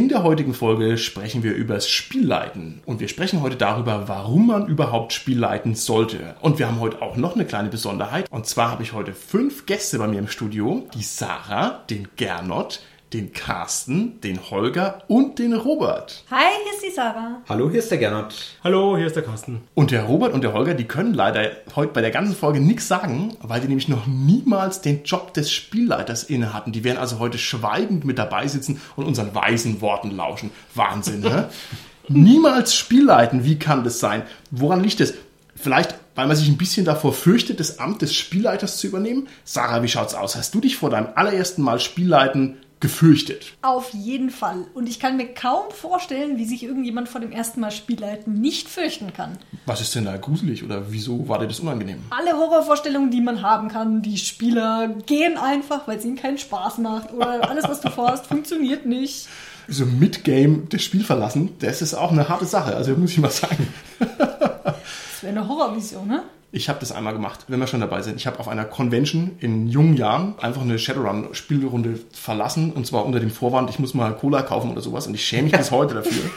In der heutigen Folge sprechen wir über das Spielleiten. Und wir sprechen heute darüber, warum man überhaupt Spiel leiten sollte. Und wir haben heute auch noch eine kleine Besonderheit. Und zwar habe ich heute fünf Gäste bei mir im Studio, die Sarah, den Gernot, den Carsten, den Holger und den Robert. Hi, hier ist die Sarah. Hallo, hier ist der Gernot. Hallo, hier ist der Carsten. Und der Robert und der Holger, die können leider heute bei der ganzen Folge nichts sagen, weil die nämlich noch niemals den Job des Spielleiters inne hatten. Die werden also heute schweigend mit dabei sitzen und unseren weisen Worten lauschen. Wahnsinn, ne? niemals Spielleiten, wie kann das sein? Woran liegt es? Vielleicht, weil man sich ein bisschen davor fürchtet, das Amt des Spielleiters zu übernehmen? Sarah, wie schaut's aus? Hast du dich vor deinem allerersten Mal Spielleiten gefürchtet. Auf jeden Fall. Und ich kann mir kaum vorstellen, wie sich irgendjemand vor dem ersten Mal Spielleiten nicht fürchten kann. Was ist denn da gruselig oder wieso war dir das unangenehm? Alle Horrorvorstellungen, die man haben kann, die Spieler gehen einfach, weil es ihnen keinen Spaß macht oder alles, was du vorhast, funktioniert nicht. So Mid-Game das Spiel verlassen, das ist auch eine harte Sache, also muss ich mal sagen. das wäre eine Horrorvision, ne? Ich habe das einmal gemacht, wenn wir schon dabei sind. Ich habe auf einer Convention in jungen Jahren einfach eine Shadowrun-Spielrunde verlassen und zwar unter dem Vorwand, ich muss mal Cola kaufen oder sowas und ich schäme mich bis heute dafür.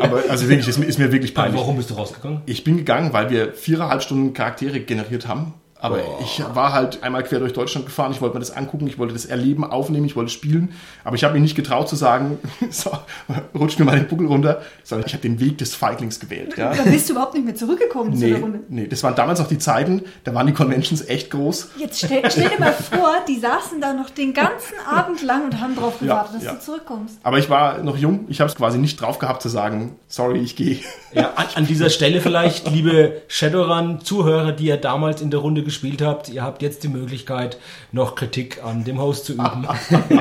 Aber also wirklich, das ist mir wirklich peinlich. Warum bist du rausgegangen? Ich bin gegangen, weil wir viereinhalb Stunden Charaktere generiert haben aber oh. ich war halt einmal quer durch Deutschland gefahren, ich wollte mir das angucken, ich wollte das erleben, aufnehmen, ich wollte spielen. Aber ich habe mich nicht getraut zu sagen, so, rutsch mir mal den Buckel runter, sondern ich habe den Weg des Feiglings gewählt. Ja. Da bist du überhaupt nicht mehr zurückgekommen nee, zu der Runde. Nee, das waren damals noch die Zeiten, da waren die Conventions echt groß. Jetzt stell, stell dir mal vor, die saßen da noch den ganzen Abend lang und haben darauf gewartet, ja, dass ja. du zurückkommst. Aber ich war noch jung, ich habe es quasi nicht drauf gehabt zu sagen, sorry, ich gehe. Ja, an, an dieser Stelle vielleicht, liebe Shadowrun-Zuhörer, die ihr damals in der Runde gespielt habt, ihr habt jetzt die Möglichkeit, noch Kritik an dem Host zu üben.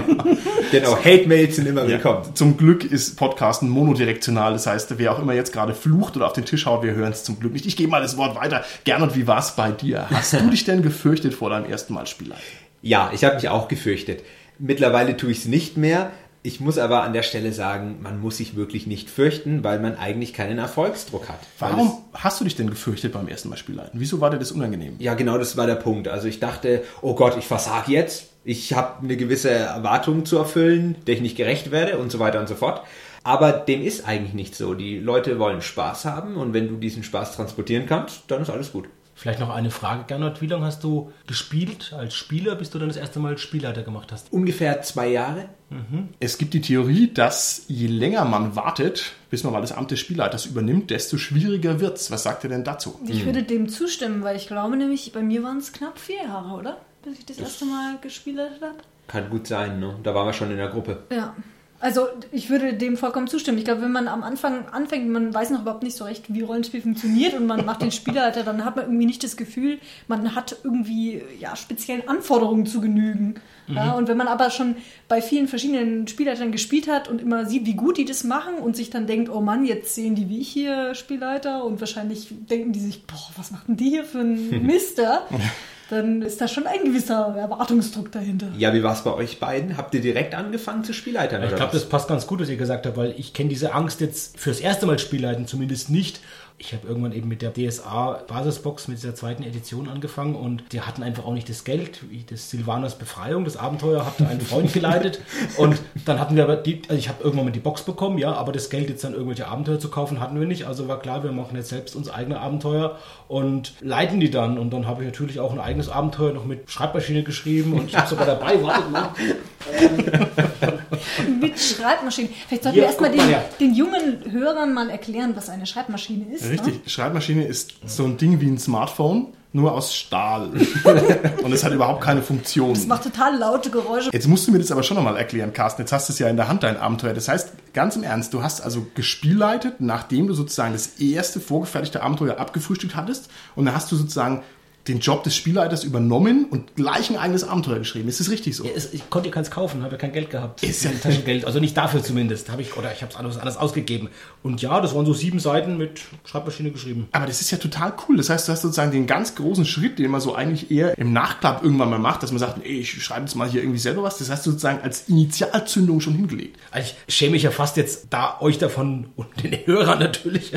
genau, Hate-Mails sind immer willkommen. Ja, zum Glück ist Podcasten monodirektional, das heißt, wer auch immer jetzt gerade flucht oder auf den Tisch haut, wir hören es zum Glück nicht. Ich gebe mal das Wort weiter. Gernot, wie war es bei dir? Hast du dich denn gefürchtet vor deinem ersten Mal Spieler? Ja, ich habe mich auch gefürchtet. Mittlerweile tue ich es nicht mehr, ich muss aber an der Stelle sagen, man muss sich wirklich nicht fürchten, weil man eigentlich keinen Erfolgsdruck hat. Warum hast du dich denn gefürchtet beim ersten Mal Spielleiten? Wieso war dir das unangenehm? Ja, genau, das war der Punkt. Also ich dachte, oh Gott, ich versage jetzt. Ich habe eine gewisse Erwartung zu erfüllen, der ich nicht gerecht werde und so weiter und so fort. Aber dem ist eigentlich nicht so. Die Leute wollen Spaß haben und wenn du diesen Spaß transportieren kannst, dann ist alles gut. Vielleicht noch eine Frage, Gernot. Wie lange hast du gespielt als Spieler, bis du dann das erste Mal Spielleiter gemacht hast? Ungefähr zwei Jahre. Mhm. Es gibt die Theorie, dass je länger man wartet, bis man mal das Amt des Spielleiters übernimmt, desto schwieriger wird es. Was sagt ihr denn dazu? Ich würde dem zustimmen, weil ich glaube nämlich, bei mir waren es knapp vier Jahre, oder? Bis ich das, das erste Mal gespielt habe. Kann gut sein, ne? Da waren wir schon in der Gruppe. Ja. Also ich würde dem vollkommen zustimmen. Ich glaube, wenn man am Anfang anfängt, man weiß noch überhaupt nicht so recht, wie Rollenspiel funktioniert und man macht den Spielleiter, dann hat man irgendwie nicht das Gefühl, man hat irgendwie ja, speziellen Anforderungen zu genügen. Mhm. Ja, und wenn man aber schon bei vielen verschiedenen Spielleitern gespielt hat und immer sieht, wie gut die das machen und sich dann denkt, oh Mann, jetzt sehen die wie ich hier Spielleiter und wahrscheinlich denken die sich, boah, was macht denn die hier für ein Mister? dann ist da schon ein gewisser Erwartungsdruck dahinter. Ja, wie war es bei euch beiden? Habt ihr direkt angefangen zu Spielleitern? Ich glaube, das passt ganz gut, was ihr gesagt habt, weil ich kenne diese Angst jetzt fürs erste Mal Spielleiten zumindest nicht ich habe irgendwann eben mit der DSA Basisbox mit dieser zweiten Edition angefangen und die hatten einfach auch nicht das Geld. Das Silvanas Befreiung, das Abenteuer, hat einen Freund geleitet und dann hatten wir aber die, also ich habe irgendwann mal die Box bekommen, ja, aber das Geld jetzt dann irgendwelche Abenteuer zu kaufen hatten wir nicht. Also war klar, wir machen jetzt selbst uns eigene Abenteuer und leiten die dann. Und dann habe ich natürlich auch ein eigenes Abenteuer noch mit Schreibmaschine geschrieben und ich habe sogar dabei, wartet mal. mit Schreibmaschine. Vielleicht sollten ja, wir erstmal den, ja. den jungen Hörern mal erklären, was eine Schreibmaschine ist. Richtig, ne? Schreibmaschine ist so ein Ding wie ein Smartphone, nur aus Stahl. und es hat überhaupt keine Funktion. Das macht total laute Geräusche. Jetzt musst du mir das aber schon nochmal erklären, Carsten. Jetzt hast du es ja in der Hand, dein Abenteuer. Das heißt, ganz im Ernst, du hast also gespielleitet, nachdem du sozusagen das erste vorgefertigte Abenteuer abgefrühstückt hattest. Und dann hast du sozusagen den Job des Spielleiters übernommen und gleich ein eigenes Abenteuer geschrieben. Ist das richtig so? Ja, es, ich konnte ja keins kaufen, habe ja kein Geld gehabt. Ist ja- Taschengeld, also nicht dafür zumindest. Habe ich, oder ich habe es alles, alles ausgegeben. Und ja, das waren so sieben Seiten mit Schreibmaschine geschrieben. Aber das ist ja total cool. Das heißt, du hast sozusagen den ganz großen Schritt, den man so eigentlich eher im Nachklapp irgendwann mal macht, dass man sagt, ey, ich schreibe jetzt mal hier irgendwie selber was. Das hast du sozusagen als Initialzündung schon hingelegt. Also ich schäme mich ja fast jetzt, da euch davon und den Hörern natürlich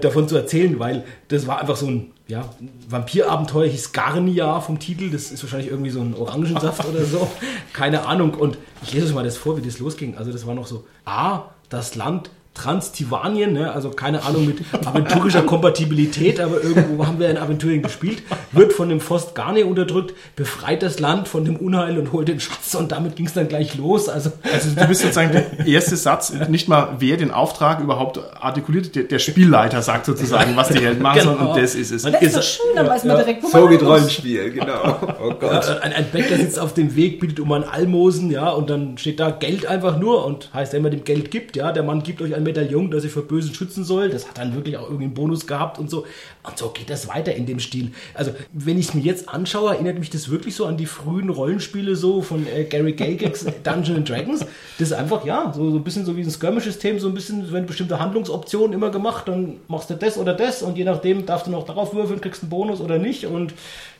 davon zu erzählen, weil das war einfach so ein ja, Vampirabenteuer, hieß Garnia vom Titel. Das ist wahrscheinlich irgendwie so ein Orangensaft oder so. Keine Ahnung. Und ich lese euch mal das vor, wie das losging. Also das war noch so, A, das Land Transtivanien, ne? also keine Ahnung mit aventurischer Kompatibilität, aber irgendwo haben wir in Aventurien gespielt, wird von dem Forst Garnier unterdrückt, befreit das Land von dem Unheil und holt den Schatz und damit ging es dann gleich los. Also Also du bist sozusagen der erste Satz, nicht mal wer den Auftrag überhaupt artikuliert, der, der Spielleiter sagt sozusagen, was die Helden machen sollen Genau. und das ist es. Das ist doch schön, dann weiß man direkt, wo So man geht. Rollenspiel, genau. Oh Gott. Ein, ein Bäcker sitzt auf dem Weg, bittet um ein Almosen, ja, und dann steht da Geld einfach nur und heißt, wenn man dem Geld gibt, ja, der Mann gibt euch ein Medaillon, das ihr vor Bösen schützen soll. Das hat dann wirklich auch irgendwie einen Bonus gehabt und so. Und so geht das weiter in dem Stil. Also, wenn ich es mir jetzt anschaue, erinnert mich das wirklich so an die frühen Rollenspiele so von äh, Gary Gygax Dungeons Dragons. Das ist einfach, ja, so, so ein bisschen so wie ein Skirmish-System, so ein bisschen, wenn bestimmte Handlungsoptionen immer gemacht, dann machst du das oder das und je nachdem darfst du noch darauf würfeln, kriegst einen Bonus oder nicht und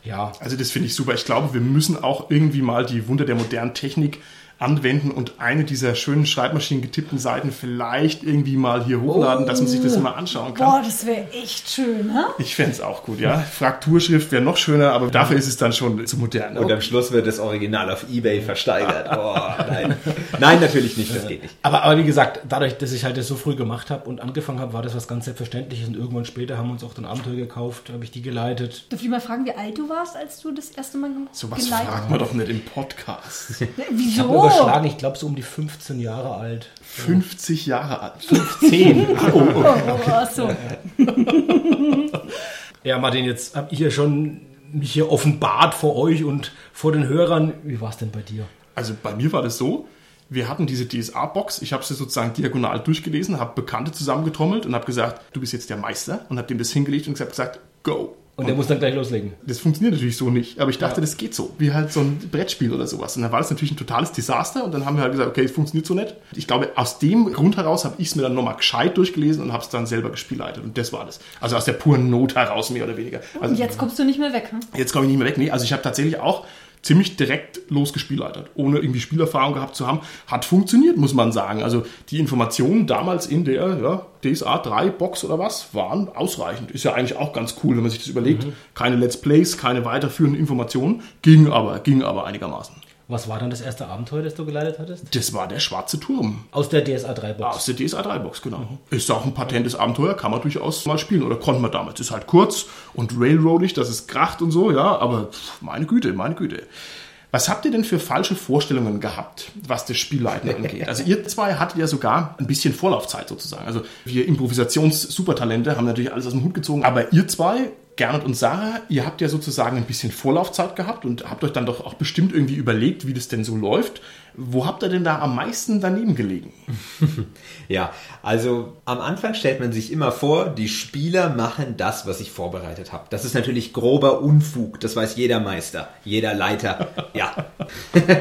ja, Also das finde ich super. Ich glaube, wir müssen auch irgendwie mal die Wunder der modernen Technik anwenden und eine dieser schönen Schreibmaschinen getippten Seiten vielleicht irgendwie mal hier hochladen, dass man sich das mal anschauen kann. Boah, das wäre echt schön, ha? Ich fände es auch gut, ja. Frakturschrift wäre noch schöner, aber dafür ist es dann schon zu modern. Und am Schluss wird das Original auf Ebay versteigert. Oh, nein. Nein, natürlich nicht, das geht nicht. Aber, aber wie gesagt, dadurch, dass ich halt das so früh gemacht habe und angefangen habe, war das was ganz Selbstverständliches. Und irgendwann später haben wir uns auch dann Abenteuer gekauft, habe ich die geleitet. Darf ich mal fragen, wie alt du warst, als du das erste Mal ge- Sowas geleitet fragt man doch nicht im Podcast. Wieso? Überschlagen, ich glaube so um die 15 Jahre alt. 50 Jahre alt. 10. Oh, oh, so. ja, Martin, jetzt habe ich ja schon mich hier offenbart vor euch und vor den Hörern. Wie war es denn bei dir? Also bei mir war das so, wir hatten diese DSA-Box, ich habe sie sozusagen diagonal durchgelesen, habe Bekannte zusammengetrommelt und habe gesagt, du bist jetzt der Meister und habe dem das hingelegt und gesagt go. Und der muss dann gleich loslegen. Das funktioniert natürlich so nicht, aber ich dachte, das geht so, wie halt so ein Brettspiel oder sowas. Und dann war das natürlich ein totales Desaster und dann haben wir halt gesagt, okay, es funktioniert so nicht. Ich glaube, aus dem Grund heraus habe ich es mir dann nochmal gescheit durchgelesen und habe es dann selber gespielleitet und das war das. Also aus der puren Not heraus, mehr oder weniger. Also Und jetzt kommst du nicht mehr weg, hm? Jetzt komme ich nicht mehr weg. Nee, also ich habe tatsächlich auch ziemlich direkt losgespielleitet, ohne irgendwie Spielerfahrung gehabt zu haben. Hat funktioniert, muss man sagen. Also die Informationen damals in der ja, DSA 3 Box oder was waren ausreichend. Ist ja eigentlich auch ganz cool, wenn man sich das überlegt. Keine Let's Plays, keine weiterführenden Informationen. Ging aber, ging aber einigermaßen. Was war dann das erste Abenteuer, das du geleitet hattest? Das war der schwarze Turm. Aus der DSA 3 Box. Aus der DSA 3 Box, genau. Ist auch ein patentes Abenteuer, kann man durchaus mal spielen. Oder konnte man damals. Ist halt kurz und railroadig, dass es kracht und so, ja, aber meine Güte, meine Güte. Was habt ihr denn für falsche Vorstellungen gehabt, was das Spielleiten angeht? Also ihr zwei hattet ja sogar ein bisschen Vorlaufzeit sozusagen. Also wir Improvisations-Supertalente haben natürlich alles aus dem Hut gezogen, aber ihr zwei, Gernot und Sarah, ihr habt ja sozusagen ein bisschen Vorlaufzeit gehabt und habt euch dann doch auch bestimmt irgendwie überlegt, wie das denn so läuft. Wo habt ihr denn da am meisten daneben gelegen? Ja, also am Anfang stellt man sich immer vor, die Spieler machen das, was ich vorbereitet habe. Das ist natürlich grober Unfug, das weiß jeder Meister, jeder Leiter. Ja.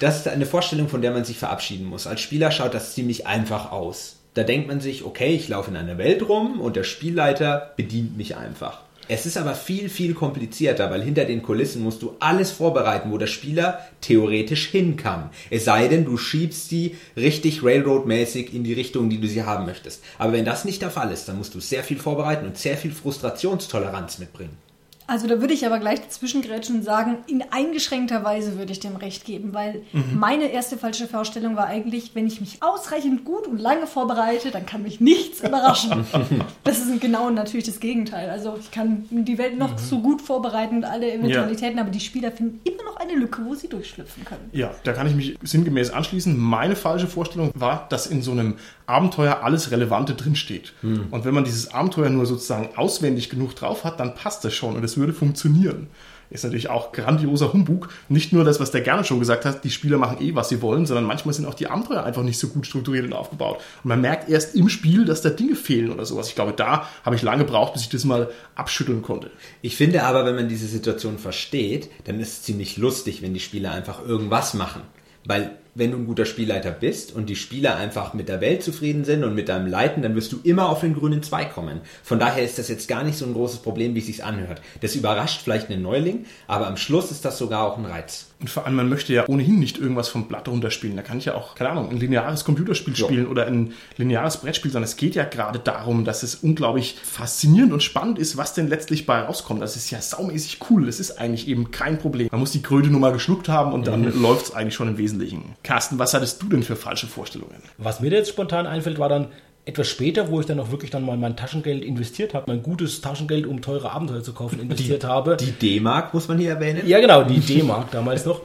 Das ist eine Vorstellung, von der man sich verabschieden muss. Als Spieler schaut das ziemlich einfach aus. Da denkt man sich, okay, ich laufe in einer Welt rum und der Spielleiter bedient mich einfach. Es ist aber viel, viel komplizierter, weil hinter den Kulissen musst du alles vorbereiten, wo der Spieler theoretisch hin kann. Es sei denn, du schiebst sie richtig Railroad-mäßig in die Richtung, die du sie haben möchtest. Aber wenn das nicht der Fall ist, dann musst du sehr viel vorbereiten und sehr viel Frustrationstoleranz mitbringen. Also da würde ich aber gleich dazwischengrätschen und sagen, in eingeschränkter Weise würde ich dem recht geben, weil meine erste falsche Vorstellung war eigentlich, wenn ich mich ausreichend gut und lange vorbereite, dann kann mich nichts überraschen. das ist genau natürlich das Gegenteil. Also ich kann die Welt noch so gut vorbereiten und alle Eventualitäten, aber die Spieler finden immer noch eine Lücke, wo sie durchschlüpfen können. Ja, da kann ich mich sinngemäß anschließen. Meine falsche Vorstellung war, dass in so einem Abenteuer alles Relevante drinsteht. Und wenn man dieses Abenteuer nur sozusagen auswendig genug drauf hat, dann passt das schon und würde funktionieren. ist natürlich auch grandioser Humbug. Nicht nur das, was der gerne schon gesagt hat, die Spieler machen eh, was sie wollen, sondern manchmal sind auch die Abenteuer einfach nicht so gut strukturiert und aufgebaut. Und man merkt erst im Spiel, dass da Dinge fehlen oder sowas. Ich glaube, da habe ich lange gebraucht, bis ich das mal abschütteln konnte. Ich finde aber, wenn man diese Situation versteht, dann ist es ziemlich lustig, wenn die Spieler einfach irgendwas machen. Weil wenn du ein guter Spielleiter bist und die Spieler einfach mit der Welt zufrieden sind und mit deinem Leiten, dann wirst du immer auf den grünen Zweig kommen. Von daher ist das jetzt gar nicht so ein großes Problem, wie es sich anhört. Das überrascht vielleicht einen Neuling, aber am Schluss ist das sogar auch ein Reiz. Und vor allem, man möchte ja ohnehin nicht irgendwas vom Blatt runterspielen. Da kann ich ja auch, keine Ahnung, ein lineares Computerspiel Ja. spielen oder ein lineares Brettspiel, sondern es geht ja gerade darum, dass es unglaublich faszinierend und spannend ist, was denn letztlich bei rauskommt. Das ist ja saumäßig cool. Das ist eigentlich eben kein Problem. Man muss die Kröte nur mal geschluckt haben und dann läuft es eigentlich schon im Wesentlichen. Carsten, was hattest du denn für falsche Vorstellungen? Was mir jetzt spontan einfällt, war dann etwas später, wo ich dann auch wirklich dann mal mein Taschengeld investiert habe, mein gutes Taschengeld, um teure Abenteuer zu kaufen, investiert habe. Die D-Mark muss man hier erwähnen. Ja, genau, die D-Mark damals noch.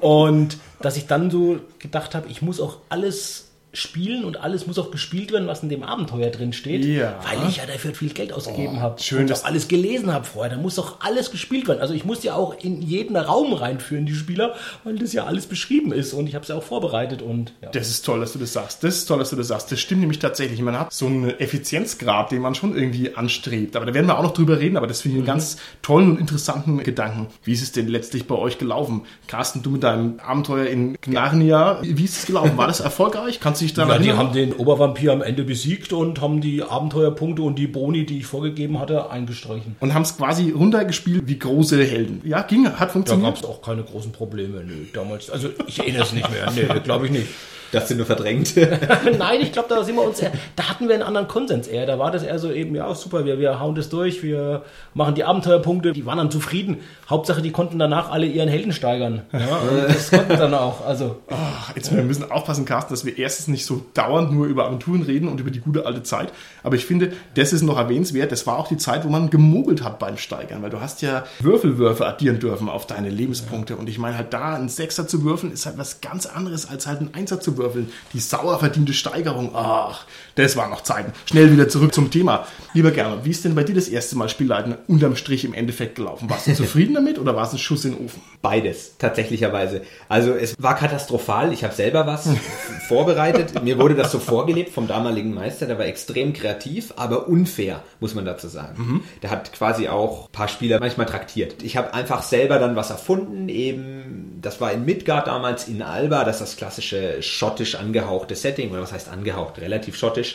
Und dass ich dann so gedacht habe, ich muss auch alles spielen und alles muss auch gespielt werden, was in dem Abenteuer drin steht, Ja. weil ich ja dafür viel Geld ausgegeben habe schön, und auch alles gelesen habe vorher. Da muss doch alles gespielt werden. Also ich muss ja auch in jeden Raum reinführen, die Spieler, weil das ja alles beschrieben ist und ich habe es ja auch vorbereitet und ja. Das ist toll, dass du das sagst. Das ist toll, dass du das sagst. Das stimmt nämlich tatsächlich. Man hat so einen Effizienzgrad, den man schon irgendwie anstrebt. Aber da werden wir auch noch drüber reden. Aber das finde ich einen ganz tollen und interessanten Gedanken. Wie ist es denn letztlich bei euch gelaufen? Carsten, du mit deinem Abenteuer in Gnarnia, wie ist es gelaufen? War das erfolgreich? Kannst du dich daran Ja, die erinnern? haben den Obervampir am Ende besiegt und haben die Abenteuerpunkte und die Boni, die ich vorgegeben hatte, eingestrichen. und haben es quasi runtergespielt wie große Helden. Ja, ging, hat Da funktioniert. gab es auch keine großen Probleme. Nee, damals. Also ich erinnere es nicht mehr. Nee, glaube ich nicht. Das sind nur verdrängt. Nein, ich glaube, da sind wir uns eher, da hatten wir einen anderen Konsens eher. Da war das eher so eben, ja, super, wir, wir hauen das durch, wir machen die Abenteuerpunkte, die waren dann zufrieden. Hauptsache, die konnten danach alle ihren Helden steigern. Ja, das konnten dann auch. Also, Ach, Jetzt, wir müssen aufpassen, Carsten, dass wir erstens nicht so dauernd nur über Aventuren reden und über die gute alte Zeit. Aber ich finde, das ist noch erwähnenswert. Das war auch die Zeit, wo man gemogelt hat beim Steigern, weil du hast ja Würfelwürfe addieren dürfen auf deine Lebenspunkte. Und ich meine halt da, ein Sechser zu würfeln, ist halt was ganz anderes als halt ein Einser zu würfeln. Die sauer verdiente Steigerung, ach, das waren noch Zeiten. Schnell wieder zurück zum Thema. Lieber Gernot, wie ist denn bei dir das erste Mal Spielleiten unterm Strich im Endeffekt gelaufen? Warst du zufrieden damit oder war es ein Schuss in den Ofen? Beides, tatsächlicherweise. Also es war katastrophal. Ich habe selber was vorbereitet. Mir wurde das so vorgelebt vom damaligen Meister. Der war extrem kreativ, aber unfair, muss man dazu sagen. Der hat quasi auch ein paar Spieler manchmal traktiert. Ich habe einfach selber dann was erfunden. Eben, das war in Midgard damals in Alba. Das ist das klassische schottisch angehauchte Setting. Oder was heißt angehaucht? Relativ schottisch.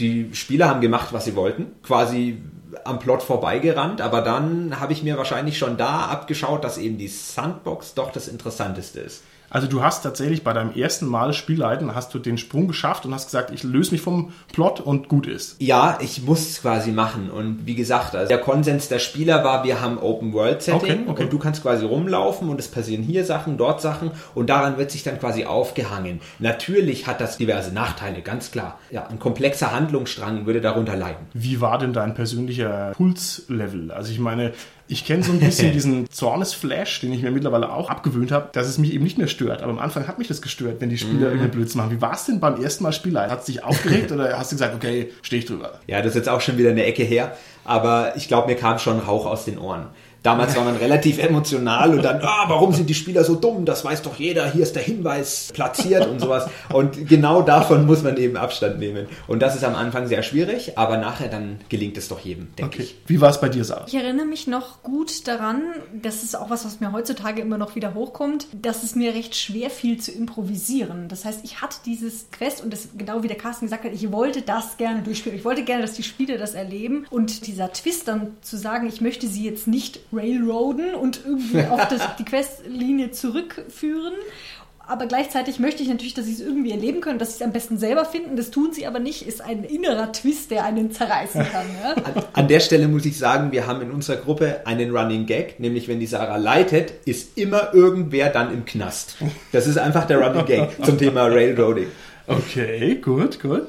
Die Spieler haben gemacht, was sie wollten. Quasi am Plot vorbeigerannt, aber dann habe ich mir wahrscheinlich schon da abgeschaut, dass eben die Sandbox doch das Interessanteste ist. Also du hast tatsächlich bei deinem ersten Mal Spielleiten, hast du den Sprung geschafft und hast gesagt, ich löse mich vom Plot und gut ist. Ja, ich muss es quasi machen. Und wie gesagt, also der Konsens der Spieler war, wir haben Open World Setting Okay, okay. und du kannst quasi rumlaufen und es passieren hier Sachen, dort Sachen und daran wird sich dann quasi aufgehangen. Natürlich hat das diverse Nachteile, ganz klar. Ja, ein komplexer Handlungsstrang würde darunter leiden. Wie war denn dein persönlicher Pulslevel? Also ich meine, ich kenne so ein bisschen diesen Zornesflash, den ich mir mittlerweile auch abgewöhnt habe, dass es mich eben nicht mehr stört. Aber am Anfang hat mich das gestört, wenn die Spieler irgendeinen Blödsinn machen. Wie war es denn beim ersten Mal Spielleiten? Hat es dich aufgeregt oder hast du gesagt, okay, stehe ich drüber? Ja, das ist jetzt auch schon wieder eine Ecke her, aber ich glaube, mir kam schon Rauch aus den Ohren. Damals war man relativ emotional und dann, ah, warum sind die Spieler so dumm? Das weiß doch jeder, hier ist der Hinweis platziert und sowas. Und genau davon muss man eben Abstand nehmen. Und das ist am Anfang sehr schwierig, aber nachher dann gelingt es doch jedem, denke Okay. ich. Wie war es bei dir, Sarah? Ich erinnere mich noch gut daran, das ist auch was, was mir heutzutage immer noch wieder hochkommt, dass es mir recht schwer fiel zu improvisieren. Das heißt, ich hatte dieses Quest und das genau wie der Carsten gesagt hat, ich wollte das gerne durchspielen. Ich wollte gerne, dass die Spieler das erleben und dieser Twist dann zu sagen, ich möchte sie jetzt nicht railroaden und irgendwie auf das, die Questlinie zurückführen. Aber gleichzeitig möchte ich natürlich, dass sie es irgendwie erleben können, dass sie es am besten selber finden. Das tun sie aber nicht. Ist ein innerer Twist, der einen zerreißen kann. Ja? An, an der Stelle muss ich sagen, wir haben in unserer Gruppe einen Running Gag, nämlich wenn die Sarah leitet, ist immer irgendwer dann im Knast. Das ist einfach der Running Gag zum Thema Railroading. Okay, gut, gut.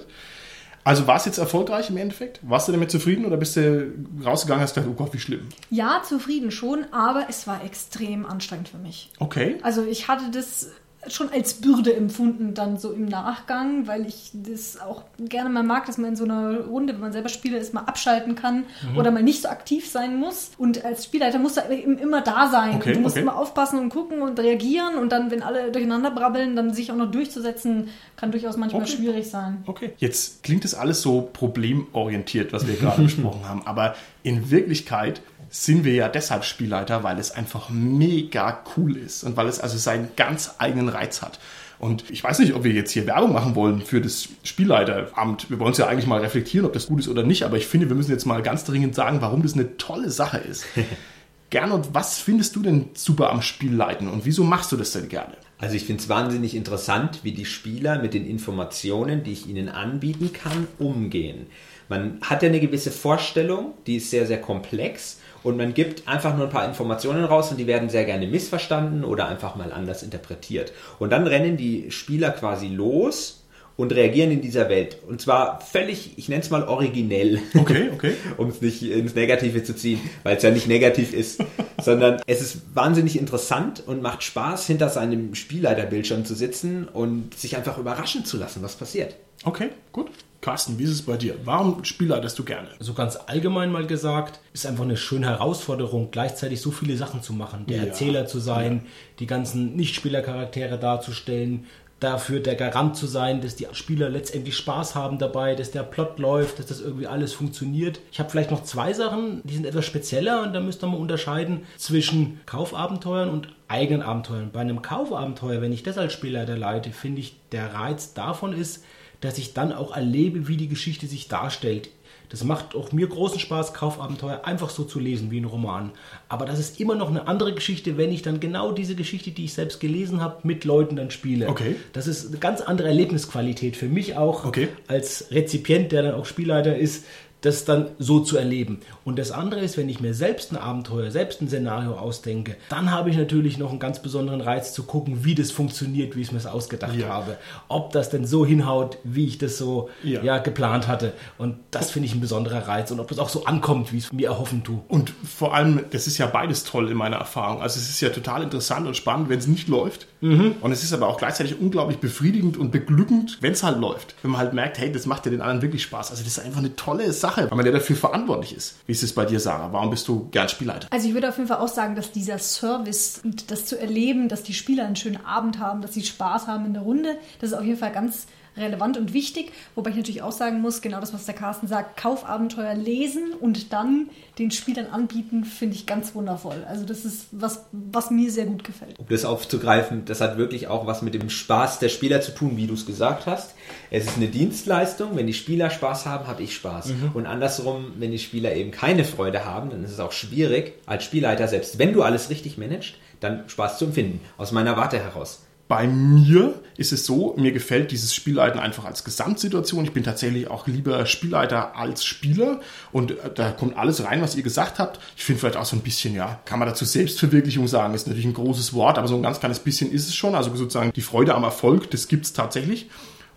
Also war es jetzt erfolgreich im Endeffekt? Warst du damit zufrieden oder bist du rausgegangen und hast gedacht, oh Gott, wie schlimm? Ja, zufrieden schon, aber es war extrem anstrengend für mich. Okay. Also ich hatte das schon als Bürde empfunden, dann so im Nachgang, weil ich das auch gerne mal mag, dass man in so einer Runde, wenn man selber Spieler ist, mal abschalten kann mhm. oder mal nicht so aktiv sein muss. Und als Spielleiter muss er eben immer da sein. Okay, du musst okay. immer aufpassen und gucken und reagieren und dann, wenn alle durcheinander brabbeln, dann sich auch noch durchzusetzen, kann durchaus manchmal okay. schwierig sein. Okay. Jetzt klingt das alles so problemorientiert, was wir gerade besprochen haben, aber in Wirklichkeit sind wir ja deshalb Spielleiter, weil es einfach mega cool ist und weil es also seinen ganz eigenen Reiz hat. Und ich weiß nicht, ob wir jetzt hier Werbung machen wollen für das Spielleiteramt. Wir wollen es ja eigentlich mal reflektieren, ob das gut ist oder nicht, aber ich finde, wir müssen jetzt mal ganz dringend sagen, warum das eine tolle Sache ist. Gernot, was findest du denn super am Spielleiten und wieso machst du das denn gerne? Also ich finde es wahnsinnig interessant, wie die Spieler mit den Informationen, die ich ihnen anbieten kann, umgehen. Man hat ja eine gewisse Vorstellung, die ist sehr, sehr komplex und man gibt einfach nur ein paar Informationen raus und die werden sehr gerne missverstanden oder einfach mal anders interpretiert. Und dann rennen die Spieler quasi los und reagieren in dieser Welt. Und zwar völlig, ich nenne es mal originell. Okay, okay. um es nicht ins Negative zu ziehen, weil es ja nicht negativ ist, sondern es ist wahnsinnig interessant und macht Spaß, hinter seinem Spielleiterbildschirm zu sitzen und sich einfach überraschen zu lassen, was passiert. Okay, gut. Carsten, wie ist es bei dir? Warum spielleitest du gerne? So ganz allgemein mal gesagt, ist einfach eine schöne Herausforderung, gleichzeitig so viele Sachen zu machen. Der ja. Erzähler zu sein, ja. die ganzen Nichtspielercharaktere darzustellen, dafür der Garant zu sein, dass die Spieler letztendlich Spaß haben dabei, dass der Plot läuft, dass das irgendwie alles funktioniert. Ich habe vielleicht noch zwei Sachen, die sind etwas spezieller und da müsste man unterscheiden zwischen Kaufabenteuern und eigenen Abenteuern. Bei einem Kaufabenteuer, wenn ich das als Spielleiter leite, finde ich, der Reiz davon ist, dass ich dann auch erlebe, wie die Geschichte sich darstellt. Das macht auch mir großen Spaß, Kaufabenteuer einfach so zu lesen wie ein Roman. Aber das ist immer noch eine andere Geschichte, wenn ich dann genau diese Geschichte, die ich selbst gelesen habe, mit Leuten dann spiele. Okay. Das ist eine ganz andere Erlebnisqualität für mich auch okay. als Rezipient, der dann auch Spielleiter ist, das dann so zu erleben. Und das andere ist, wenn ich mir selbst ein Abenteuer, selbst ein Szenario ausdenke, dann habe ich natürlich noch einen ganz besonderen Reiz zu gucken, wie das funktioniert, wie ich es mir ausgedacht ja. habe. Ob das denn so hinhaut, wie ich das so ja. ja geplant hatte. Und das finde ich ein besonderer Reiz. Und ob das auch so ankommt, wie ich es mir erhoffen tue. Und vor allem, das ist ja beides toll in meiner Erfahrung. Also es ist ja total interessant und spannend, wenn es nicht läuft. Mhm. Und es ist aber auch gleichzeitig unglaublich befriedigend und beglückend, wenn es halt läuft. Wenn man halt merkt, hey, das macht ja den anderen wirklich Spaß. Also das ist einfach eine tolle Sache. Weil man ja dafür verantwortlich ist. Wie ist es bei dir, Sarah? Warum bist du gern Spielleiter? Also ich würde auf jeden Fall auch sagen, dass dieser Service und das zu erleben, dass die Spieler einen schönen Abend haben, dass sie Spaß haben in der Runde, das ist auf jeden Fall ganz relevant und wichtig. Wobei ich natürlich auch sagen muss, genau das, was der Carsten sagt, Kaufabenteuer lesen und dann den Spielern anbieten, finde ich ganz wundervoll. Also das ist was, was mir sehr gut gefällt. Um das aufzugreifen, das hat wirklich auch was mit dem Spaß der Spieler zu tun, wie du es gesagt hast. Es ist eine Dienstleistung. Wenn die Spieler Spaß haben, habe ich Spaß. Mhm. Und andersrum, wenn die Spieler eben keine Freude haben, dann ist es auch schwierig, als Spielleiter, selbst wenn du alles richtig managst, dann Spaß zu empfinden. Aus meiner Warte heraus. Bei mir ist es so, mir gefällt dieses Spielleiten einfach als Gesamtsituation. Ich bin tatsächlich auch lieber Spielleiter als Spieler und äh, da kommt alles rein, was ihr gesagt habt. Ich finde vielleicht auch so ein bisschen, ja, kann man dazu Selbstverwirklichung sagen, ist natürlich ein großes Wort, aber so ein ganz kleines bisschen ist es schon. Also sozusagen die Freude am Erfolg, das gibt es tatsächlich.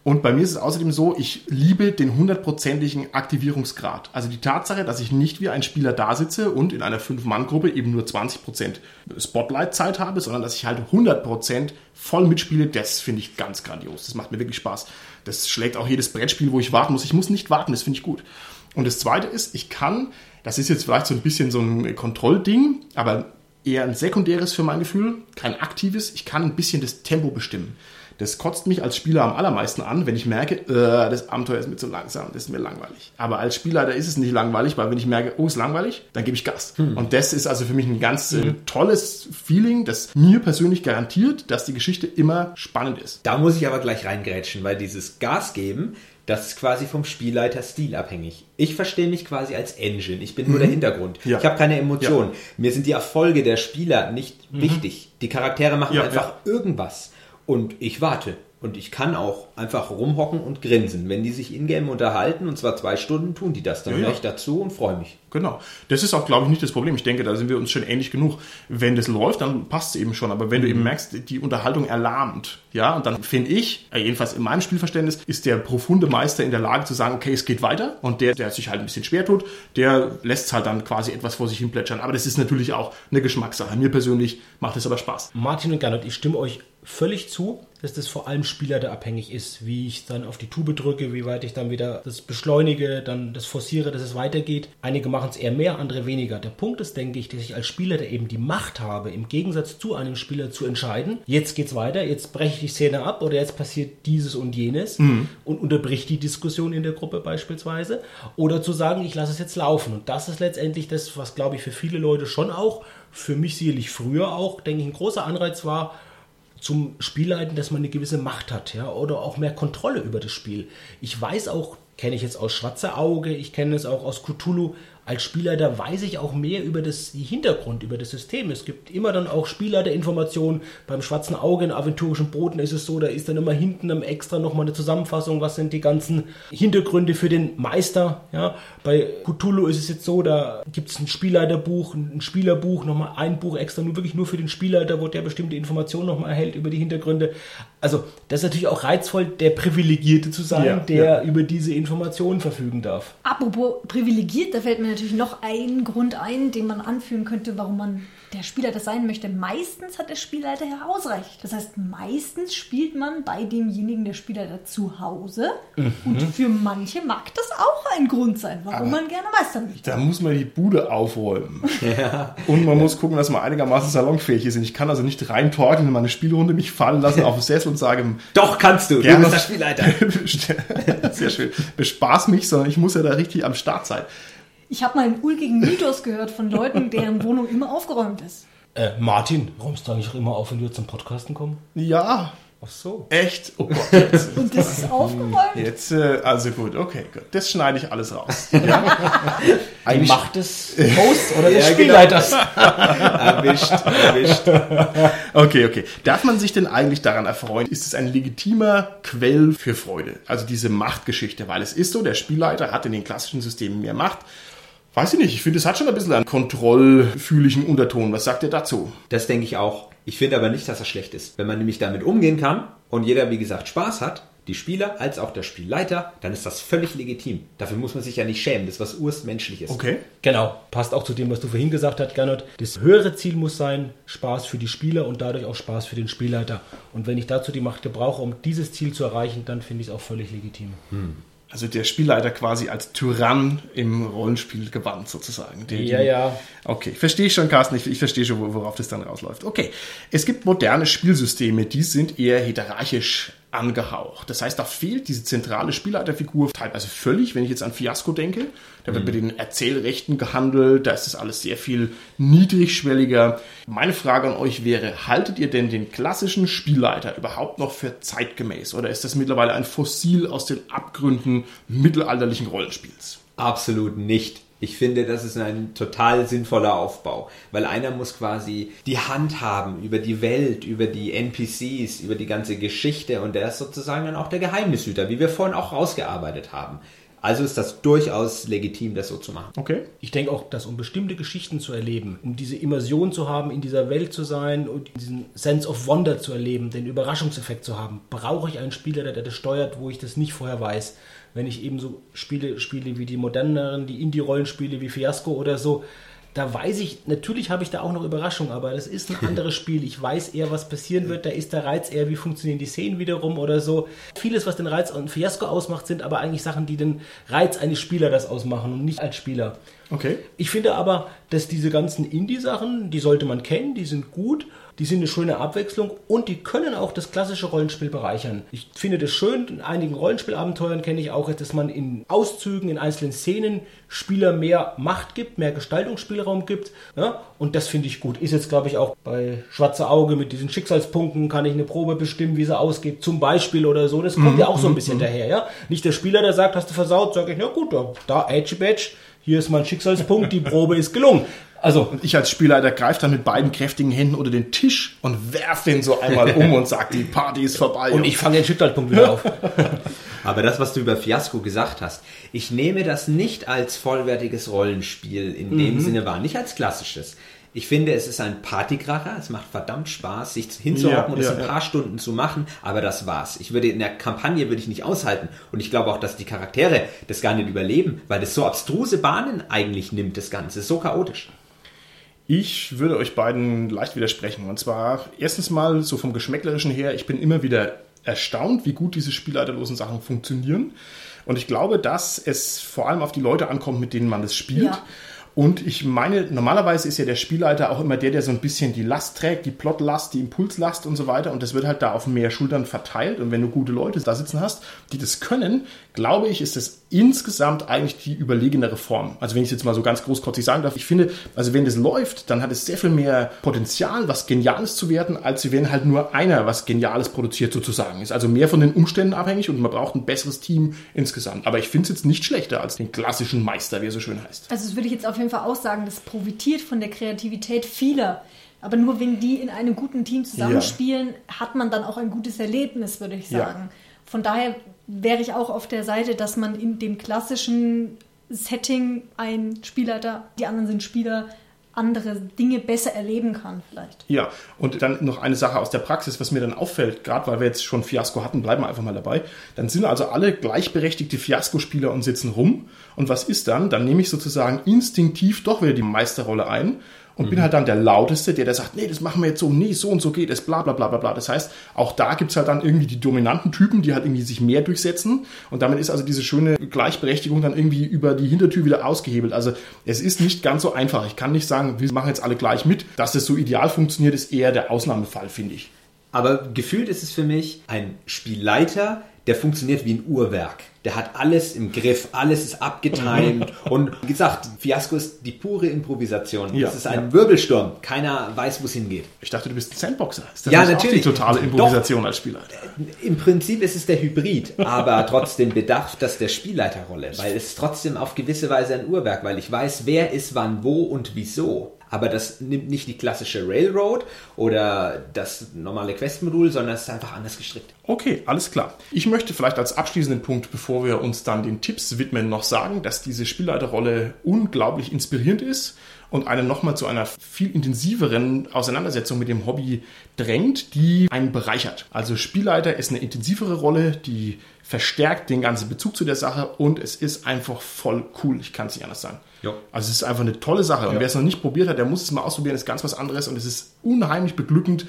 Und bei mir ist es außerdem so, ich liebe den hundertprozentigen Aktivierungsgrad. Also die Tatsache, dass ich nicht wie ein Spieler da sitze und in einer Fünf-Mann-Gruppe eben nur 20% Spotlight-Zeit habe, sondern dass ich halt 100% voll mitspiele, das finde ich ganz grandios. Das macht mir wirklich Spaß. Das schlägt auch jedes Brettspiel, wo ich warten muss. Ich muss nicht warten, das finde ich gut. Und das Zweite ist, ich kann, das ist jetzt vielleicht so ein bisschen so ein Kontrollding, aber eher ein sekundäres für mein Gefühl, kein aktives, ich kann ein bisschen das Tempo bestimmen. Das kotzt mich als Spieler am allermeisten an, wenn ich merke, äh, das Abenteuer ist mir zu langsam, das ist mir langweilig. Aber als Spielleiter ist es nicht langweilig, weil wenn ich merke, oh, ist langweilig, dann gebe ich Gas. Hm. Und das ist also für mich ein ganz äh, hm. tolles Feeling, das mir persönlich garantiert, dass die Geschichte immer spannend ist. Da muss ich aber gleich reingrätschen, weil dieses Gas geben, das ist quasi vom Spielleiter Stil abhängig. Ich verstehe mich quasi als Engine. Ich bin nur mhm. der Hintergrund. Ja. Ich habe keine Emotionen. Ja. Mir sind die Erfolge der Spieler nicht mhm. wichtig. Die Charaktere machen ja, einfach irgendwas und ich warte. Und ich kann auch einfach rumhocken und grinsen. Wenn die sich in-game unterhalten, und zwar zwei Stunden, tun die das. Dann Ja, höre ja. ich dazu und freue mich. Genau. Das ist auch, glaube ich, nicht das Problem. Ich denke, da sind wir uns schon ähnlich genug. Wenn das läuft, dann passt es eben schon. Aber wenn du eben merkst, die Unterhaltung erlahmt, ja, und dann finde ich, äh, jedenfalls in meinem Spielverständnis, ist der profunde Meister in der Lage zu sagen, okay, es geht weiter. Und der, der sich halt ein bisschen schwer tut, der lässt es halt dann quasi etwas vor sich hin plätschern. Aber das ist natürlich auch eine Geschmackssache. Mir persönlich macht es aber Spaß. Martin und Gernot, ich stimme euch völlig zu, dass das vor allem spielerabhängig ist, wie ich dann auf die Tube drücke, wie weit ich dann wieder das beschleunige, dann das forciere, dass es weitergeht. Einige machen es eher mehr, andere weniger. Der Punkt ist, denke ich, dass ich als Spieler, der eben die Macht habe, im Gegensatz zu einem Spieler zu entscheiden, jetzt geht's weiter, jetzt breche ich die Szene ab oder jetzt passiert dieses und jenes und unterbricht die Diskussion in der Gruppe beispielsweise. Oder zu sagen, ich lasse es jetzt laufen. Und das ist letztendlich das, was, glaube ich, für viele Leute schon auch, für mich sicherlich früher auch, denke ich, ein großer Anreiz war, zum Spielleiten, dass man eine gewisse Macht hat, ja, oder auch mehr Kontrolle über das Spiel. Ich weiß auch, kenne ich jetzt aus Schwarze Auge, ich kenne es auch aus Cthulhu, als Spielleiter weiß ich auch mehr über das die Hintergrund, über das System. Es gibt immer dann auch Spielleiterinformationen. Beim Schwarzen Auge in aventurischen Broten ist es so, da ist dann immer hinten am extra nochmal eine Zusammenfassung, was sind die ganzen Hintergründe für den Meister. Ja. Bei Cthulhu ist es jetzt so, da gibt es ein Spielleiterbuch, ein Spielerbuch, nochmal ein Buch extra nur wirklich nur für den Spielleiter, wo der bestimmte Informationen nochmal erhält über die Hintergründe. Also das ist natürlich auch reizvoll, der Privilegierte zu sein, Ja, der ja. über diese Informationen verfügen darf. Apropos privilegiert, da fällt mir natürlich noch ein Grund ein, den man anführen könnte, warum man der Spielleiter sein möchte. Meistens hat der Spielleiter ja Hausrecht. Das heißt, meistens spielt man bei demjenigen der Spielleiter zu Hause. Und für manche mag das auch ein Grund sein, warum man gerne Meister möchte. Da muss man die Bude aufräumen. Und man muss gucken, dass man einigermaßen salonfähig ist. Und ich kann also nicht reintorkeln in meine Spielrunde, mich fallen lassen auf den Sessel und sagen, Doch, kannst du. Gerne. Du bist der Spielleiter. Sehr schön. Bespaß mich, sondern ich muss ja da richtig am Start sein. Ich habe mal einen ulkigen Mythos gehört von Leuten, deren Wohnung immer aufgeräumt ist. Äh, Martin, räumst du eigentlich immer auf, wenn wir zum Podcasten kommen? Ja, Ach so. echt. Oh Gott, jetzt, Und das ist aufgeräumt. jetzt äh, also gut, okay, gut. Das schneide ich alles raus. Ja? Die Eigentlich, Macht des Hosts oder des Ja, genau. Spielleiters. erwischt, erwischt. okay, okay. Darf man sich denn eigentlich daran erfreuen? Ist es ein legitimer Quell für Freude? Also diese Machtgeschichte, weil es ist so, der Spielleiter hat in den klassischen Systemen mehr Macht. Weiß ich nicht, ich finde, es hat schon ein bisschen einen kontrollfühligen Unterton. Was sagt ihr dazu? Das denke ich auch. Ich finde aber nicht, dass das schlecht ist. Wenn man nämlich damit umgehen kann und jeder, wie gesagt, Spaß hat, die Spieler als auch der Spielleiter, dann ist das völlig legitim. Dafür muss man sich ja nicht schämen. Das ist was urstmenschliches. Okay. Genau, passt auch zu dem, was du vorhin gesagt hast, Gernot. Das höhere Ziel muss sein, Spaß für die Spieler und dadurch auch Spaß für den Spielleiter. Und wenn ich dazu die Macht gebrauche, um dieses Ziel zu erreichen, dann finde ich es auch völlig legitim. Also der Spielleiter quasi als Tyrann im Rollenspiel gewandt sozusagen. Der, Ja, ja. Okay, verstehe ich schon, Carsten. Ich, ich verstehe schon, wo- worauf das dann rausläuft. Okay, es gibt moderne Spielsysteme, die sind eher hierarchisch angehaucht. Das heißt, da fehlt diese zentrale Spielleiterfigur teilweise völlig. Wenn ich jetzt an Fiasco denke, da wird mit den Erzählrechten gehandelt, da ist das alles sehr viel niedrigschwelliger. Meine Frage an euch wäre, haltet ihr denn den klassischen Spielleiter überhaupt noch für zeitgemäß? Oder ist das mittlerweile ein Fossil aus den Abgründen mittelalterlichen Rollenspiels? Absolut nicht. Ich finde, das ist ein total sinnvoller Aufbau, weil einer muss quasi die Hand haben über die Welt, über die NPCs, über die ganze Geschichte und der ist sozusagen dann auch der Geheimnishüter, wie wir vorhin auch rausgearbeitet haben. Also ist das durchaus legitim, das so zu machen. Okay. Ich denke auch, dass um bestimmte Geschichten zu erleben, um diese Immersion zu haben, in dieser Welt zu sein und diesen Sense of Wonder zu erleben, den Überraschungseffekt zu haben, brauche ich einen Spieler, der das steuert, wo ich das nicht vorher weiß. Wenn ich eben so Spiele spiele wie die moderneren, die Indie-Rollenspiele wie Fiasco oder so, da weiß ich, natürlich habe ich da auch noch Überraschung, aber das ist ein anderes Spiel. Ich weiß eher, was passieren wird. Da ist der Reiz eher, wie funktionieren die Szenen wiederum oder so. Vieles, was den Reiz und Fiasco ausmacht, sind aber eigentlich Sachen, die den Reiz eines Spielers das ausmachen und nicht als Spieler. Okay. Ich finde aber, dass diese ganzen Indie-Sachen, die sollte man kennen, die sind gut, die sind eine schöne Abwechslung und die können auch das klassische Rollenspiel bereichern. Ich finde das schön, in einigen Rollenspielabenteuern kenne ich auch, dass man in Auszügen, in einzelnen Szenen Spieler mehr Macht gibt, mehr Gestaltungsspielraum gibt. Ja? Und das finde ich gut. Ist jetzt, glaube ich, auch bei Schwarze Auge mit diesen Schicksalspunkten, kann ich eine Probe bestimmen, wie sie ausgeht, zum Beispiel oder so. Das kommt ja auch so ein bisschen daher. Ja? Nicht der Spieler, der sagt, hast du versaut, sage ich, na gut, da, da Edge Badge, hier ist mein Schicksalspunkt, die Probe ist gelungen. Also, Und ich als Spielleiter greife dann mit beiden kräftigen Händen unter den Tisch und werfe den so einmal um und sage, die Party ist vorbei. und ich fange den Schicksalspunkt wieder auf. Aber das, was du über Fiasco gesagt hast, ich nehme das nicht als vollwertiges Rollenspiel in dem Sinne wahr, nicht als klassisches. Ich finde, es ist ein Partykracher, es macht verdammt Spaß, sich hinzuhocken Ja, und es ja, ein ja. paar Stunden zu machen, aber das war's. Ich würde in der Kampagne würde ich nicht aushalten und ich glaube auch, dass die Charaktere das gar nicht überleben, weil das so abstruse Bahnen eigentlich nimmt, das Ganze, so chaotisch. Ich würde euch beiden leicht widersprechen. Und zwar erstens mal so vom Geschmäcklerischen her, ich bin immer wieder erstaunt, wie gut diese spielleiterlosen Sachen funktionieren. Und ich glaube, dass es vor allem auf die Leute ankommt, mit denen man es spielt. Ja. Und ich meine, normalerweise ist ja der Spielleiter auch immer der, der so ein bisschen die Last trägt, die Plotlast, die Impulslast und so weiter. Und das wird halt da auf mehr Schultern verteilt. Und wenn du gute Leute da sitzen hast, die das können, glaube ich, ist das insgesamt eigentlich die überlegenere Form. Also wenn ich es jetzt mal so ganz großkotzig sagen darf, ich finde, also wenn das läuft, dann hat es sehr viel mehr Potenzial, was Geniales zu werden, als wenn halt nur einer was Geniales produziert sozusagen. Ist also mehr von den Umständen abhängig und man braucht ein besseres Team insgesamt. Aber ich finde es jetzt nicht schlechter als den klassischen Meister, wie er so schön heißt. Also das würde ich jetzt auf jeden Fall auch sagen, das profitiert von der Kreativität vieler. Aber nur wenn die in einem guten Team zusammenspielen, hat man dann auch ein gutes Erlebnis, würde ich Ja. sagen. Von daher wäre ich auch auf der Seite, dass man in dem klassischen Setting ein Spielleiter, die anderen sind Spieler, andere Dinge besser erleben kann vielleicht. Ja, und dann noch eine Sache aus der Praxis, was mir dann auffällt, gerade weil wir jetzt schon Fiasko hatten, bleiben wir einfach mal dabei. Dann sind also alle gleichberechtigte Fiasko-Spieler und sitzen rum. Und was ist dann? Dann nehme ich sozusagen instinktiv doch wieder die Meisterrolle ein und bin halt dann der Lauteste, der, der sagt, nee, das machen wir jetzt so, nee, so und so geht es, bla bla bla bla bla. Das heißt, auch da gibt es halt dann irgendwie die dominanten Typen, die halt irgendwie sich mehr durchsetzen. Und damit ist also diese schöne Gleichberechtigung dann irgendwie über die Hintertür wieder ausgehebelt. Also es ist nicht ganz so einfach. Ich kann nicht sagen, wir machen jetzt alle gleich mit. Dass das so ideal funktioniert, ist eher der Ausnahmefall, finde ich. Aber gefühlt ist es für mich ein Spielleiter, der funktioniert wie ein Uhrwerk. Der hat alles im Griff, alles ist abgetimt. und wie gesagt, Fiasco ist die pure Improvisation. Ja, es ist ein ja. Wirbelsturm. Keiner weiß, wo es hingeht. Ich dachte, du bist ein Sandboxer. Ist das Ja, natürlich. Auch die totale Improvisation als Spielleiter. Im Prinzip ist es der Hybrid, aber trotzdem bedarf das der Spielleiterrolle, weil es trotzdem auf gewisse Weise ein Uhrwerk, weil ich weiß, wer ist wann wo und wieso. Aber das nimmt nicht die klassische Railroad oder das normale Questmodul, sondern es ist einfach anders gestrickt. Okay, alles klar. Ich möchte vielleicht als abschließenden Punkt, bevor wir uns dann den Tipps widmen, noch sagen, dass diese Spielleiterrolle unglaublich inspirierend ist und einen nochmal zu einer viel intensiveren Auseinandersetzung mit dem Hobby drängt, die einen bereichert. Also Spielleiter ist eine intensivere Rolle, die verstärkt den ganzen Bezug zu der Sache und es ist einfach voll cool. Ich kann es nicht anders sagen. Jo. Also es ist einfach eine tolle Sache. Und wer es noch nicht probiert hat, der muss es mal ausprobieren. Das ist ganz was anderes und es ist unheimlich beglückend,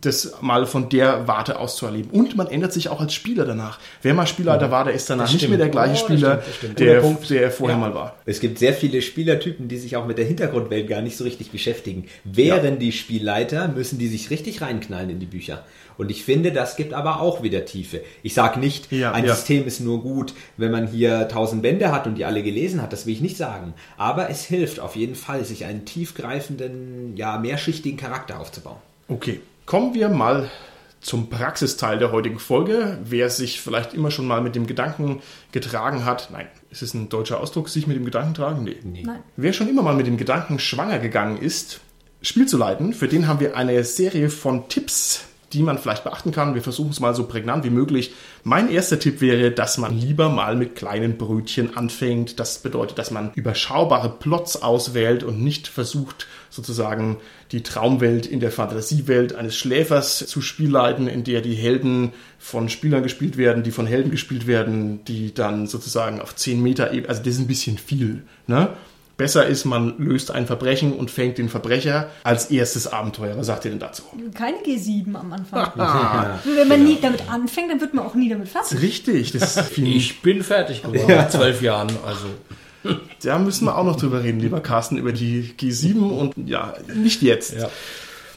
das mal von der Warte aus zu erleben. Und man ändert sich auch als Spieler danach. Wer mal Spielleiter war, der ist danach nicht mehr der gleiche Oh, das Spieler, stimmt, das stimmt. der, Punkt. der er vorher Ja. mal war. Es gibt sehr viele Spielertypen, die sich auch mit der Hintergrundwelt gar nicht so richtig beschäftigen. Wären die Spielleiter, müssen die sich richtig reinknallen in die Bücher. Und ich finde, das gibt aber auch wieder Tiefe. Ich sage nicht, Ja, ein ja. System ist nur gut, wenn man hier tausend Bände hat und die alle gelesen hat. Das will ich nicht sagen. Aber es hilft auf jeden Fall, sich einen tiefgreifenden, ja, mehrschichtigen Charakter aufzubauen. Okay, kommen wir mal zum Praxisteil der heutigen Folge. Wer sich vielleicht immer schon mal mit dem Gedanken getragen hat, nein, ist es ein deutscher Ausdruck, sich mit dem Gedanken tragen? Nee. Nein. Wer schon immer mal mit dem Gedanken schwanger gegangen ist, Spiel zu leiten, für den haben wir eine Serie von Tipps, die man vielleicht beachten kann. Wir versuchen es mal so prägnant wie möglich. Mein erster Tipp wäre, dass man lieber mal mit kleinen Brötchen anfängt. Das bedeutet, dass man überschaubare Plots auswählt und nicht versucht, sozusagen die Traumwelt in der Fantasiewelt eines Schläfers zu spielleiten, in der die Helden von Spielern gespielt werden, die von Helden gespielt werden, die dann sozusagen auf 10 Meter, eben- also das ist ein bisschen viel. Ne? Besser ist, man löst ein Verbrechen und fängt den Verbrecher als erstes Abenteuer. Was sagt ihr denn dazu? Keine G7 am Anfang. Ah, Wenn man nie damit anfängt, dann wird man auch nie damit fertig. richtig, das ist viel. Ich bin fertig geworden nach zwölf Jahren. Also Da müssen wir auch noch drüber reden, lieber Carsten, über die G7 und ja, nicht jetzt. Ja.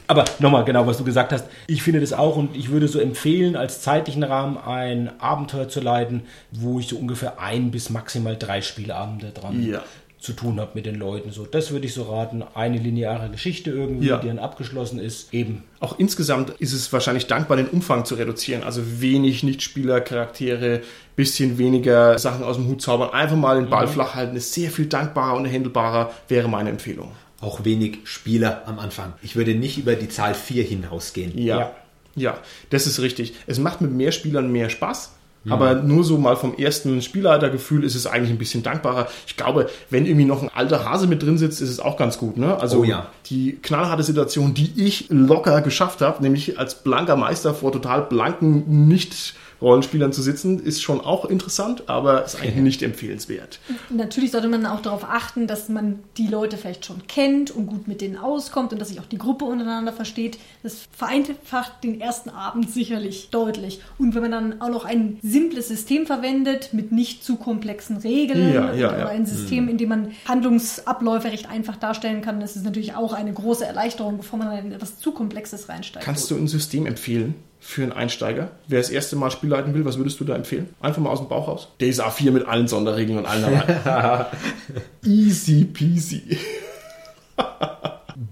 Aber nochmal, genau, was du gesagt hast. Ich finde das auch und ich würde so empfehlen, als zeitlichen Rahmen ein Abenteuer zu leiten, wo ich so ungefähr ein bis maximal drei Spielabende dran Ja. Zu tun habe mit den Leuten. So, das würde ich so raten. Eine lineare Geschichte irgendwie, Ja. die dann abgeschlossen ist. Eben. Auch insgesamt ist es wahrscheinlich dankbar, den Umfang zu reduzieren. Also wenig Nichtspielercharaktere, bisschen weniger Sachen aus dem Hut zaubern. Einfach mal den Ball flach halten, ist sehr viel dankbarer und handelbarer, wäre meine Empfehlung. Auch wenig Spieler am Anfang. Ich würde nicht über die Zahl 4 hinausgehen. Ja. Ja. ja. das ist richtig. Es macht mit mehr Spielern mehr Spaß. Aber nur so mal vom ersten Spielleitergefühl ist es eigentlich ein bisschen dankbarer. Ich glaube, wenn irgendwie noch ein alter Hase mit drin sitzt, ist es auch ganz gut. Ne? Also Oh ja. die knallharte Situation, die ich locker geschafft habe, nämlich als blanker Meister vor total blanken nicht Rollenspielern zu sitzen, ist schon auch interessant, aber ist eigentlich nicht empfehlenswert. Natürlich sollte man auch darauf achten, dass man die Leute vielleicht schon kennt und gut mit denen auskommt und dass sich auch die Gruppe untereinander versteht. Das vereinfacht den ersten Abend sicherlich deutlich. Und wenn man dann auch noch ein simples System verwendet mit nicht zu komplexen Regeln Ja, ja, oder ja. ein System, in dem man Handlungsabläufe recht einfach darstellen kann, das ist natürlich auch eine große Erleichterung, bevor man in etwas zu Komplexes reinsteigt. Kannst du ein System empfehlen für einen Einsteiger? Wer das erste Mal Spiel leiten will, was würdest du da empfehlen? Einfach mal aus dem Bauch raus. Days A4 mit allen Sonderregeln und allen dabei. Easy peasy.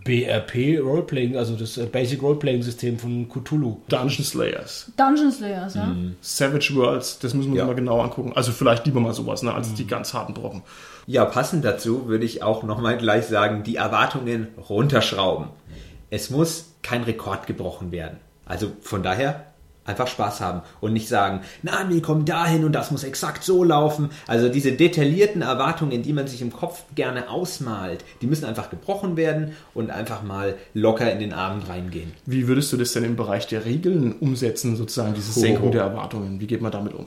BRP Roleplaying, also das äh, Basic Roleplaying System von Cthulhu. Dungeon Slayers. Dungeon Slayers, ja. Savage Worlds, das müssen wir Ja. uns mal genau angucken. Also vielleicht lieber mal sowas, ne, als die ganz harten Brocken. Ja, passend dazu würde ich auch nochmal gleich sagen, die Erwartungen runterschrauben. Es muss kein Rekord gebrochen werden. Also von daher einfach Spaß haben und nicht sagen, nein, wir kommen dahin und das muss exakt so laufen. Also diese detaillierten Erwartungen, die man sich im Kopf gerne ausmalt, die müssen einfach gebrochen werden und einfach mal locker in den Abend reingehen. Wie würdest du das denn im Bereich der Regeln umsetzen, sozusagen diese Oh. Senkung der Erwartungen? Wie geht man damit um?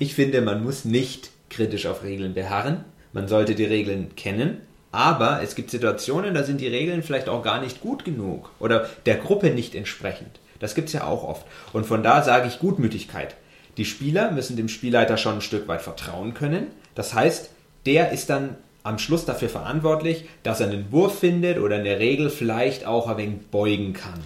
Ich finde, man muss nicht kritisch auf Regeln beharren. Man sollte die Regeln kennen. Aber es gibt Situationen, da sind die Regeln vielleicht auch gar nicht gut genug oder der Gruppe nicht entsprechend. Das gibt es ja auch oft. Und von da sage ich Gutmütigkeit. Die Spieler müssen dem Spielleiter schon ein Stück weit vertrauen können. Das heißt, der ist dann am Schluss dafür verantwortlich, dass er einen Wurf findet oder in der Regel vielleicht auch ein wenig beugen kann.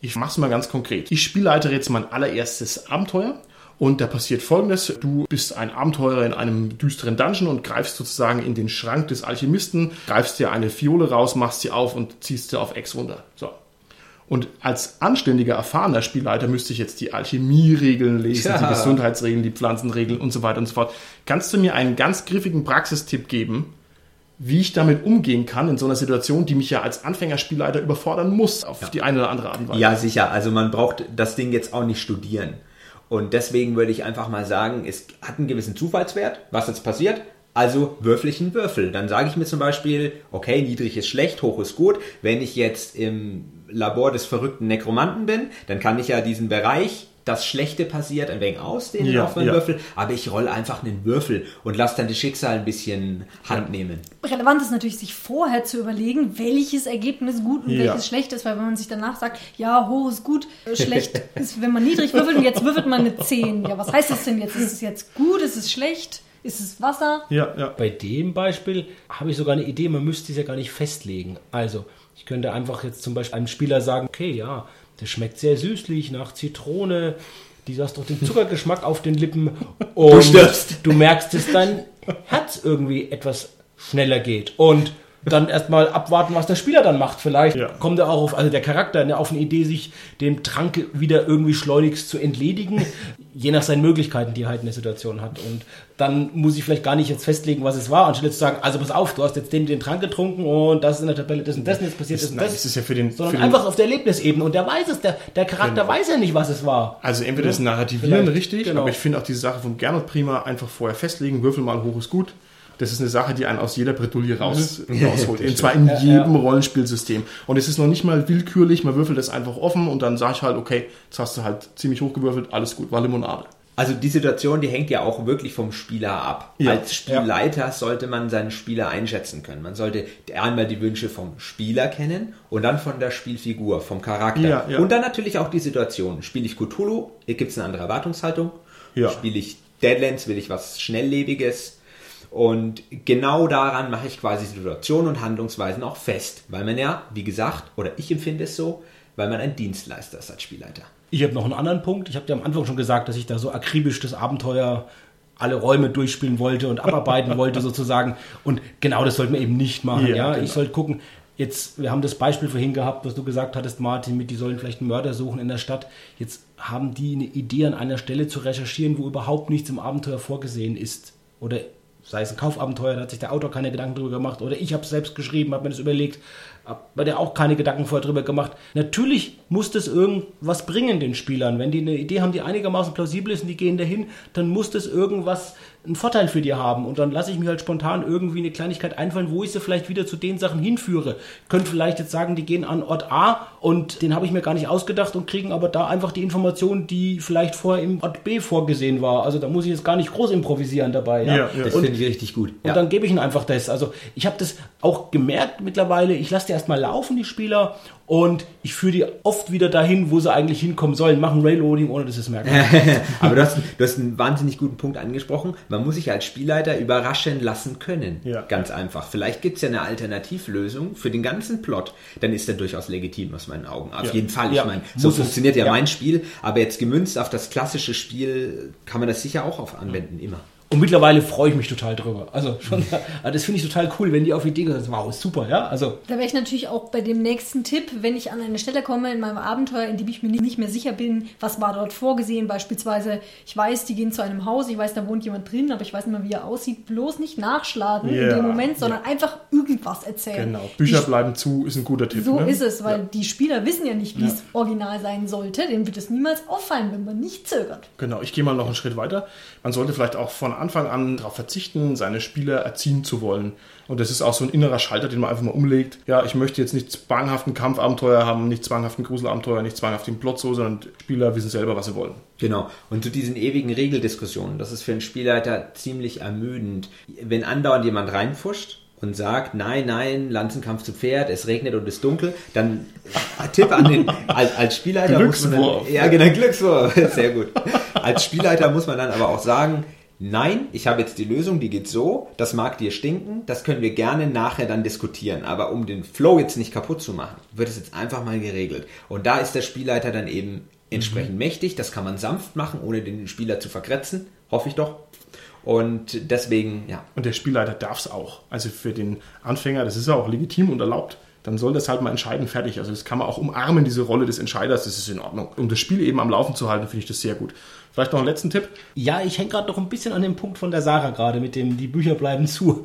Ich mach's mal ganz konkret. Ich spielleitere jetzt mein allererstes Abenteuer und da passiert folgendes. Du bist ein Abenteurer in einem düsteren Dungeon und greifst sozusagen in den Schrank des Alchemisten, greifst dir eine Fiole raus, machst sie auf und ziehst sie auf Ex runter. So. Und als anständiger, erfahrener Spielleiter müsste ich jetzt die Alchemie-Regeln lesen, Ja. die Gesundheitsregeln, die Pflanzenregeln und so weiter und so fort. Kannst du mir einen ganz griffigen Praxistipp geben, wie ich damit umgehen kann in so einer Situation, die mich ja als Anfängerspielleiter überfordern muss, auf die eine oder andere Art und Weise? Ja, sicher. Also man braucht das Ding jetzt auch nicht studieren. Und deswegen würde ich einfach mal sagen, es hat einen gewissen Zufallswert, was jetzt passiert. Also würfel ich einen Würfel. Dann sage ich mir zum Beispiel, okay, niedrig ist schlecht, hoch ist gut. Wenn ich jetzt im Labor des verrückten Nekromanten bin, dann kann ich ja diesen Bereich, das Schlechte passiert, ein wenig ausdehnen Ja, auf meinen ja. Würfel. Aber ich rolle einfach einen Würfel und lasse dann das Schicksal ein bisschen Hand nehmen. Relevant ist natürlich, sich vorher zu überlegen, welches Ergebnis gut und Ja. welches schlecht ist, weil wenn man sich danach sagt, ja, hoch ist gut, äh, schlecht ist, wenn man niedrig würfelt und jetzt würfelt man eine 10. Ja, was heißt das denn jetzt? Ist es jetzt gut? Ist es schlecht? Ist es Wasser? Ja, ja. Bei dem Beispiel habe ich sogar eine Idee, man müsste es ja gar nicht festlegen. Also, ich könnte einfach jetzt zum Beispiel einem Spieler sagen, okay, ja, das schmeckt sehr süßlich nach Zitrone, du hast doch den Zuckergeschmack auf den Lippen. Und stirbst. du merkst, dass dein Herz irgendwie etwas schneller geht. Und dann erstmal abwarten, was der Spieler dann macht. Vielleicht Ja. kommt er auch auf, also der Charakter ne, auf eine Idee, sich dem Trank wieder irgendwie schleunigst zu entledigen, je nach seinen Möglichkeiten, die er halt in der Situation hat. Und dann muss ich vielleicht gar nicht jetzt festlegen, was es war, anstelle zu sagen, also pass auf, du hast jetzt den, den Trank getrunken und das ist in der Tabelle, das und das und jetzt passiert das und Nein, das. das ist ja für den, sondern für den einfach auf der Erlebnisebene und der weiß es, der, der Charakter Genau. weiß ja nicht, was es war. Also entweder das Ja, Narrativieren vielleicht, richtig, genau. aber ich finde auch diese Sache von Gernot Prima einfach vorher festlegen, Würfel mal hoch ist gut. Das ist eine Sache, die einen aus jeder Bredouille raus, rausholt. Und zwar in Ja, jedem Rollenspielsystem. Und es ist noch nicht mal willkürlich, man würfelt das einfach offen und dann sage ich halt, okay, jetzt hast du halt ziemlich hoch gewürfelt, alles gut, war Limonade. Also die Situation, die hängt ja auch wirklich vom Spieler ab. Ja. Als Spielleiter sollte man seinen Spieler einschätzen können. Man sollte einmal die Wünsche vom Spieler kennen und dann von der Spielfigur, vom Charakter. Ja, ja. Und dann natürlich auch die Situation. Spiele ich Cthulhu, gibt es eine andere Erwartungshaltung. Ja. Spiele ich Deadlands, will ich was Schnelllebiges. Und genau daran mache ich quasi Situationen und Handlungsweisen auch fest. Weil man ja, wie gesagt, oder ich empfinde es so, weil man ein Dienstleister ist als Spielleiter. Ich habe noch einen anderen Punkt. Ich habe dir am Anfang schon gesagt, dass ich da so akribisch das Abenteuer alle Räume durchspielen wollte und abarbeiten wollte sozusagen. Und genau das sollte man eben nicht machen. Ja, Ja, genau. Ich sollte gucken, jetzt, wir haben das Beispiel vorhin gehabt, was du gesagt hattest, Martin, mit die sollen vielleicht einen Mörder suchen in der Stadt. Jetzt haben die eine Idee, an einer Stelle zu recherchieren, wo überhaupt nichts im Abenteuer vorgesehen ist. Oder sei es ein Kaufabenteuer, da hat sich der Autor keine Gedanken drüber gemacht. Oder ich habe es selbst geschrieben, habe mir das überlegt, habe der auch keine Gedanken vorher drüber gemacht. Natürlich muss das irgendwas bringen den Spielern. Wenn die eine Idee haben, die einigermaßen plausibel ist und die gehen dahin, dann muss das irgendwas einen Vorteil für die haben. Und dann lasse ich mir halt spontan irgendwie eine Kleinigkeit einfallen, wo ich sie vielleicht wieder zu den Sachen hinführe. Könnt vielleicht jetzt sagen, die gehen an Ort A und den habe ich mir gar nicht ausgedacht und kriegen aber da einfach die Information, die vielleicht vorher im Ort B vorgesehen war. Also da muss ich jetzt gar nicht groß improvisieren dabei. Ja, ja. Das Und finde ich richtig gut. und dann gebe ich ihnen einfach das. Also ich habe das auch gemerkt mittlerweile. Ich lasse die erstmal laufen, die Spieler, und ich führe die oft wieder dahin, wo sie eigentlich hinkommen sollen. Machen Railroading, ohne dass sie es merken. Aber du hast, du hast einen wahnsinnig guten Punkt angesprochen. Man muss sich als Spielleiter überraschen lassen können. Ja. Ganz einfach. Vielleicht gibt es ja eine Alternativlösung für den ganzen Plot. Dann ist der durchaus legitim aus meinen Augen. Auf Ja. jeden Fall. Ich Ja, meine, so muss es. funktioniert ja, Ja. mein Spiel. Aber jetzt gemünzt auf das klassische Spiel kann man das sicher auch auf anwenden. Immer. Und mittlerweile freue ich mich total drüber. Also schon, also das finde ich total cool, wenn die auf Ideen kommen. Wow, super, ja. Also Da wäre ich natürlich auch bei dem nächsten Tipp, wenn ich an eine Stelle komme in meinem Abenteuer, in dem ich mir nicht mehr sicher bin, was war dort vorgesehen. Beispielsweise, ich weiß, die gehen zu einem Haus, ich weiß, da wohnt jemand drin, aber ich weiß nicht mehr, wie er aussieht. Bloß nicht nachschlagen in Ja, dem Moment, sondern einfach irgendwas erzählen. Genau. Bücher Die- bleiben zu, ist ein guter Tipp. So ne? ist es, weil Ja. die Spieler wissen ja nicht, wie es original sein sollte. Denen wird es niemals auffallen, wenn man nicht zögert. Genau, ich gehe mal noch einen Schritt weiter. Man sollte vielleicht auch von Anfang an darauf verzichten, seine Spieler erziehen zu wollen. Und das ist auch so ein innerer Schalter, den man einfach mal umlegt. Ja, ich möchte jetzt nicht zwanghaften Kampfabenteuer haben, nicht zwanghaften Gruselabenteuer, nicht zwanghaften Plot so, sondern Spieler wissen selber, was sie wollen. Genau. Und zu diesen ewigen Regeldiskussionen, das ist für einen Spielleiter ziemlich ermüdend. Wenn andauernd jemand reinfuscht und sagt, nein, nein, Lanzenkampf zu Pferd, es regnet und es ist dunkel, dann Tipp an den, als, als Spielleiter muss man dann, ja genau, Glückswurf, sehr gut. Als Spielleiter muss man dann aber auch sagen, Nein, ich habe jetzt die Lösung, die geht so, das mag dir stinken, das können wir gerne nachher dann diskutieren, aber um den Flow jetzt nicht kaputt zu machen, wird es jetzt einfach mal geregelt. Und da ist der Spielleiter dann eben entsprechend mächtig, das kann man sanft machen, ohne den Spieler zu verkratzen, hoffe ich doch. Und deswegen, ja, Und der Spielleiter darf es auch. Also für den Anfänger, das ist ja auch legitim und erlaubt. Dann soll das halt mal entscheiden, fertig. Also das kann man auch umarmen, diese Rolle des Entscheiders, das ist in Ordnung. Um das Spiel eben am Laufen zu halten, finde ich das sehr gut. Vielleicht noch einen letzten Tipp. Ja, ich hänge gerade noch ein bisschen an dem Punkt von der Sarah gerade mit dem, die Bücher bleiben zu.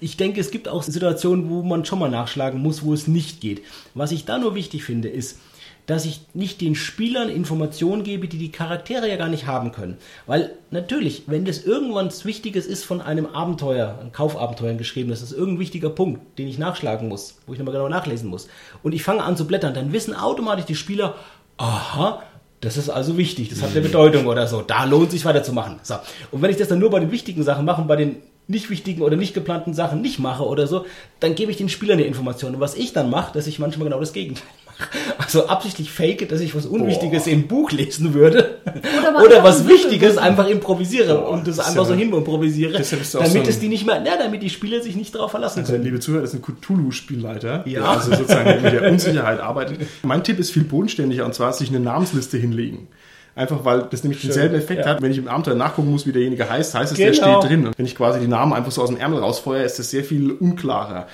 Ich denke, es gibt auch Situationen, wo man schon mal nachschlagen muss, wo es nicht geht. Was ich da nur wichtig finde, ist, dass ich nicht den Spielern Informationen gebe, die die Charaktere ja gar nicht haben können. Weil natürlich, wenn das irgendwann Wichtiges ist von einem Abenteuer, ein Kaufabenteuer geschrieben, das ist irgendein wichtiger Punkt, den ich nachschlagen muss, wo ich nochmal genau nachlesen muss. Und ich fange an zu blättern, dann wissen automatisch die Spieler, aha, das ist also wichtig, das hat eine Bedeutung oder so. Da lohnt sich weiterzumachen. So. Und wenn ich das dann nur bei den wichtigen Sachen mache, und bei den nicht wichtigen oder nicht geplanten Sachen nicht mache oder so, dann gebe ich den Spielern eine Information. Und was ich dann mache, dass ich manchmal genau das Gegenteil. Also absichtlich fake, dass ich was Unwichtiges im Buch lesen würde. Oder Oder, was Wichtiges einfach improvisiere Boah, und das das einfach ja- so hin improvisiere, damit so es die nicht mehr, na, damit die Spieler sich nicht darauf verlassen Also, können. liebe Zuhörer, das ist ein Cthulhu-Spielleiter, Ja. der also sozusagen mit der Unsicherheit arbeitet. Mein Tipp ist viel bodenständiger und zwar sich eine Namensliste hinlegen. Einfach weil das nämlich denselben Effekt ja. hat. Wenn ich im Abenteuer nachgucken muss, wie derjenige heißt, heißt es, der Genau. steht drin. Und wenn ich quasi die Namen einfach so aus dem Ärmel rausfeuere, ist das sehr viel unklarer.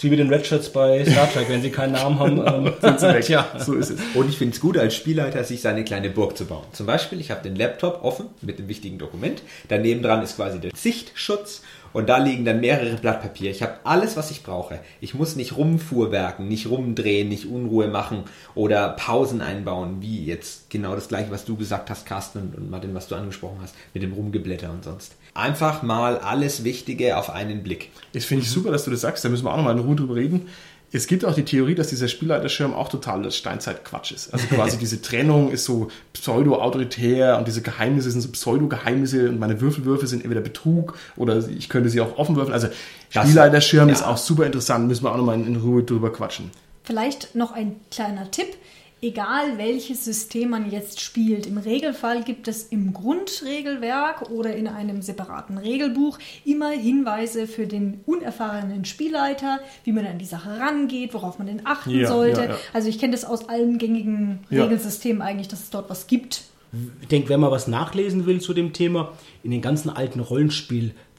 Ist wie mit den Red Shirts bei Star Trek, wenn sie keinen Namen haben. Ähm, sind Sie weg. Tja. So ist es. Und ich finde es gut, als Spielleiter sich seine kleine Burg zu bauen. Zum Beispiel, ich habe den Laptop offen mit dem wichtigen Dokument. Daneben dran ist quasi der Sichtschutz. Und da liegen dann mehrere Blatt Papier. Ich habe alles, was ich brauche. Ich muss nicht rumfuhrwerken, nicht rumdrehen, nicht Unruhe machen oder Pausen einbauen, wie jetzt genau das gleiche, was du gesagt hast, Carsten und, und Martin, was du angesprochen hast, mit dem Rumgeblätter und sonst. Einfach mal alles Wichtige auf einen Blick. Das finde ich super, dass du das sagst. Da müssen wir auch nochmal in Ruhe drüber reden. Es gibt auch die Theorie, dass dieser Spielleiterschirm auch total Steinzeit-Quatsch ist. Also quasi diese Trennung ist so pseudo-autoritär und diese Geheimnisse sind so Pseudo-Geheimnisse und meine Würfelwürfe sind entweder Betrug oder ich könnte sie auch offen würfeln. Also Das- Spielleiterschirm ja. ist auch super interessant. Müssen wir auch nochmal in Ruhe drüber quatschen. Vielleicht noch ein kleiner Tipp. Egal welches System man jetzt spielt, im Regelfall gibt es im Grundregelwerk oder in einem separaten Regelbuch immer Hinweise für den unerfahrenen Spielleiter, wie man an die Sache rangeht, worauf man denn achten Ja, sollte. ja, ja. Also ich kenne das aus allen gängigen Ja. Regelsystemen eigentlich, dass es dort was gibt. Ich denke, wenn man was nachlesen will zu dem Thema, in den ganzen alten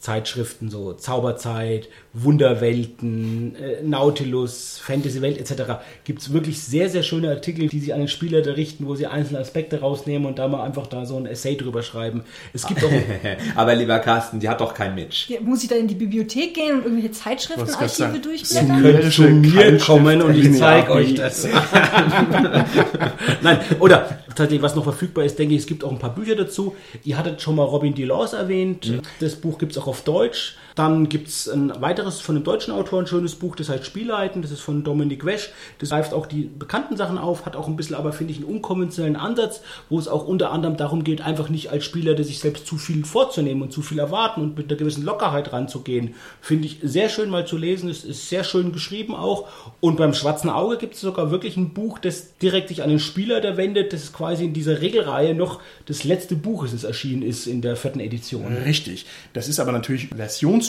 Rollenspielzeitschriften, so Zauberzeit, Wunderwelten, äh, Nautilus, Fantasy-Welt etc., gibt es wirklich sehr, sehr schöne Artikel, die sich an den Spieler richten, wo sie einzelne Aspekte rausnehmen und da mal einfach da so ein Essay drüber schreiben. Es gibt auch Aber lieber Carsten, die hat doch kein Mitch. Ja, muss ich da in die Bibliothek gehen und irgendwelche Zeitschriftenarchive durchblättern? Sumerische zu mir kommen und ich zeige euch das. Nein, oder tatsächlich, was noch verfügbar ist, denke ich, es gibt auch ein paar Bücher dazu. Ihr hattet schon mal Robin DeLaws erwähnt. Das Buch gibt es auch auf Deutsch. Dann gibt es ein weiteres von einem deutschen Autor, ein schönes Buch, das heißt Spielleiten. Das ist von Dominik Wesch. Das greift auch die bekannten Sachen auf, hat auch ein bisschen, aber finde ich, einen unkonventionellen Ansatz, wo es auch unter anderem darum geht, einfach nicht als Spieler, der sich selbst zu viel vorzunehmen und zu viel erwarten und mit einer gewissen Lockerheit ranzugehen. Finde ich sehr schön mal zu lesen. Es ist sehr schön geschrieben auch. Und beim Schwarzen Auge gibt es sogar wirklich ein Buch, das direkt sich an den Spieler da wendet. Das ist quasi in dieser Regelreihe noch das letzte Buch, das erschienen ist in der vierten Edition. Richtig. Das ist aber natürlich